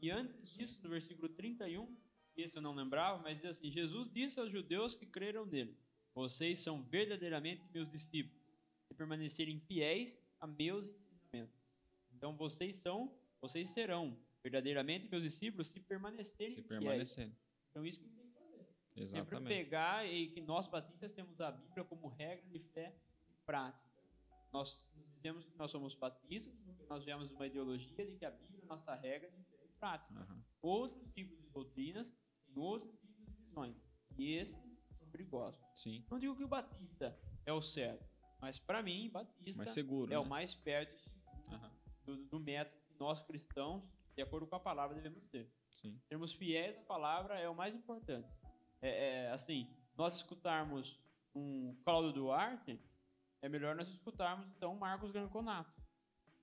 E antes disso, no versículo 31, esse eu não lembrava, mas diz assim: Jesus disse aos judeus que creram nele: Vocês são verdadeiramente meus discípulos, se permanecerem fiéis a meus ensinamentos. Então vocês são, vocês serão verdadeiramente meus discípulos se permanecerem Se fiéis. permanecendo. Então isso que tem que fazer. Sempre Exatamente. pegar e que nós batistas temos a Bíblia como regra de fé e prática. Nós dizemos que nós somos batistas porque nós viemos de uma ideologia de que a Bíblia é nossa regra de fé e prática. Aham. Outros tipos de doutrinas têm outros tipos de visões. E esses são perigosos. Sim. Não digo que o batista é o certo, mas para mim, batista Mais seguro. é o né? mais perto Aham. do, do método que nós cristãos, de acordo com a palavra, devemos ter. Sim. Sermos fiéis à palavra é o mais importante. É, é, assim, nós escutarmos um Cláudio Duarte, é melhor nós escutarmos então Marcos Granconato,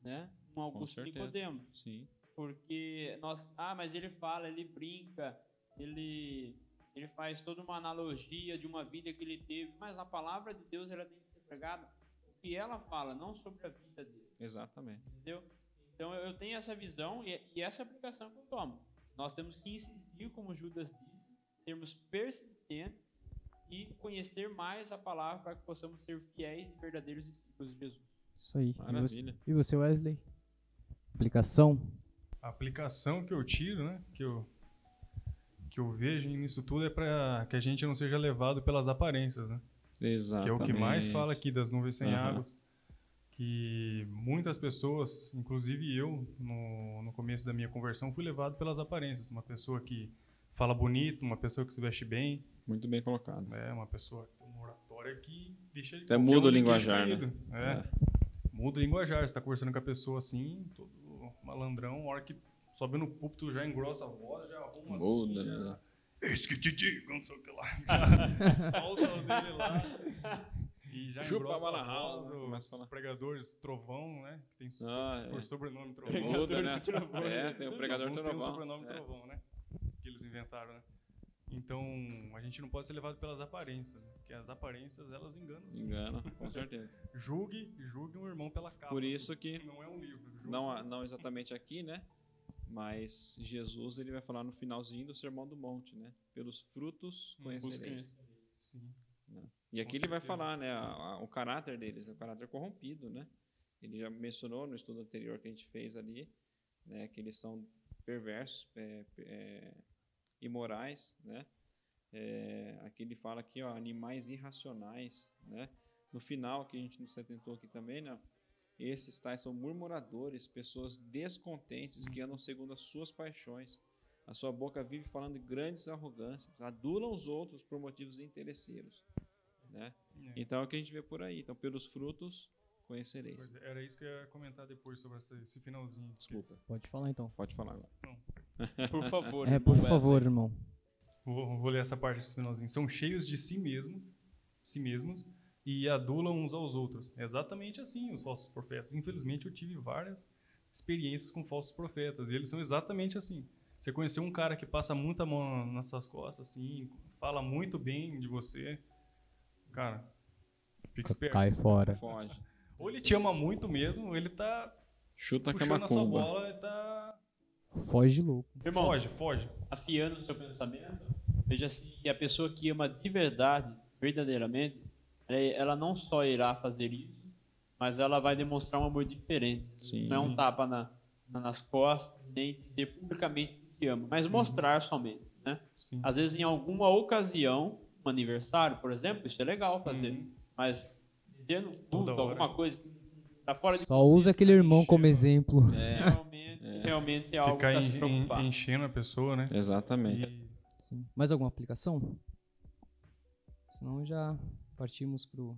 né? Um Augusto. Nicodemo, Sim. porque nós, ah, mas ele fala, ele brinca, ele ele faz toda uma analogia de uma vida que ele teve, mas a palavra de Deus ela tem pregada o que ela fala, não sobre a vida dele. Exatamente. Entendeu? Então eu tenho essa visão e, e essa aplicação que eu tomo. Nós temos que insistir, como Judas disse, sermos persistentes e conhecer mais a palavra para que possamos ser fiéis e verdadeiros discípulos de Jesus. Isso aí. Maravilha. E você, Wesley? Aplicação? A aplicação que eu tiro, né, que eu que eu vejo nisso tudo é para que a gente não seja levado pelas aparências, né? Que Exatamente. é o que mais fala aqui das nuvens sem Aham. águas. Que muitas pessoas, inclusive eu, no, no começo da minha conversão, fui levado pelas aparências. Uma pessoa que fala bonito, uma pessoa que se veste bem, Muito bem colocado. né? uma pessoa que tem uma oratória que deixa Até muda o linguajar, né? caído. É, muda o linguajar. Você está conversando com a pessoa assim, todo malandrão, a hora que sobe no púlpito já engrossa a voz, já arruma Muda, assim, já... né? Eis que te digo, não sei o que lá. Solta o dele lá. E já Chupa a engrossa bala a voz, house, os começa a falar. pregadores Trovão, né? Que tem so- Ah, por é. sobrenome Trovão. Muda, né? Trovão. É, tem o pregador Alguns têm o trovão. sobrenome É. Trovão, né? Que eles inventaram, né? Então, a gente não pode ser levado pelas aparências, né? Porque as aparências, elas enganam. sim. Engana, com certeza. Julgue, julgue um irmão pela capa. Por assim. isso que Não é um livro. julgue. não, não exatamente aqui, né? Mas Jesus ele vai falar no finalzinho do Sermão do Monte, né? Pelos frutos Hum, conhecereis. Sim. E aqui Com ele vai falar, né, a- a- o caráter deles, né, o caráter corrompido, né? Ele já mencionou no estudo anterior que a gente fez ali, né, que eles são perversos, é, é, imorais, né? É, aqui ele fala aqui, ó, animais irracionais, né? No final, que a gente se atentou aqui também, né? Esses tais são murmuradores, pessoas descontentes que andam segundo as suas paixões. A sua boca vive falando de grandes arrogâncias, adulam os outros por motivos interesseiros, né? É. Então é o que a gente vê por aí. Então, pelos frutos conhecereis. É, Era isso que eu ia comentar depois sobre esse finalzinho. Desculpa, Pode falar então. pode falar agora. Por favor. É, por favor, irmão. Vou, vou ler essa parte desse finalzinho. São cheios de si mesmo, si mesmos e adulam uns aos outros. É exatamente assim os falsos profetas. Infelizmente eu tive várias experiências com falsos profetas e eles são exatamente assim. Você conheceu um cara que passa muita mão nas suas costas, assim, fala muito bem de você, cara, fica esperto. Cai fora. Foge. Ou ele te ama muito mesmo, ou ele tá Chuta a puxando a sua bola e tá... Foge louco. Irmão, Foge, foge. afiando o seu pensamento, Veja assim, que a pessoa que ama de verdade, verdadeiramente, ela não só irá fazer isso, mas ela vai demonstrar um amor diferente. Sim, não é um sim. tapa na, na- nas costas, nem dizer publicamente que te ama, mas mostrar somente. Né? Sim. Às vezes, em alguma ocasião, um aniversário, por exemplo, isso é legal fazer. Uhum. Mas dizer no Toda culto, hora. alguma coisa que tá fora de Só usa aquele irmão como exemplo. É, realmente, realmente é algo Ficar para se preocupar. enchendo a pessoa, né? exatamente. E Sim. Mais alguma aplicação? Senão já partimos para o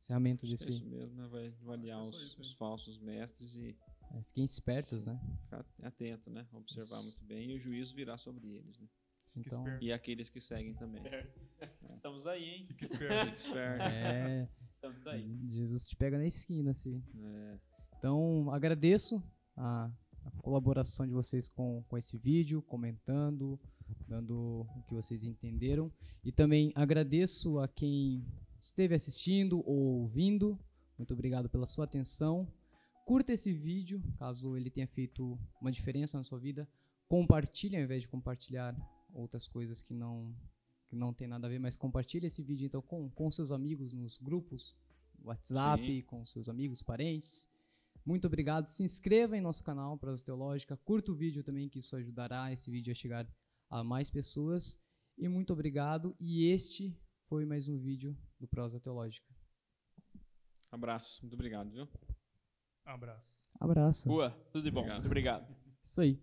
encerramento que É desse. isso mesmo, né? Vai avaliar é os, isso os falsos mestres e É, fiquem espertos, né? ficar atento, né? Observar muito bem e o juízo virá sobre eles, né? Então, esperto. E aqueles que seguem também. Estamos aí, hein? Fica esperto. Fique esperto. é, Estamos aí. Jesus te pega na esquina, assim. É, Então, agradeço a, a colaboração de vocês com, com esse vídeo, comentando, dando o que vocês entenderam. E também agradeço a quem esteve assistindo ou ouvindo. Muito obrigado pela sua atenção. Curta esse vídeo, caso ele tenha feito uma diferença na sua vida. Compartilhe ao invés de compartilhar outras coisas que não que não tem nada a ver, mas compartilhe esse vídeo então com, com seus amigos nos grupos, WhatsApp, Sim. com seus amigos, parentes. Muito obrigado. Se inscreva em nosso canal Prosa Teológica. Curta o vídeo também, que isso ajudará esse vídeo a chegar a mais pessoas. E muito obrigado. E este foi mais um vídeo do Prosa Teológica. abraço. Muito obrigado, viu? Abraço. Abraço. Boa, tudo de bom. Obrigado. Muito obrigado. Isso aí.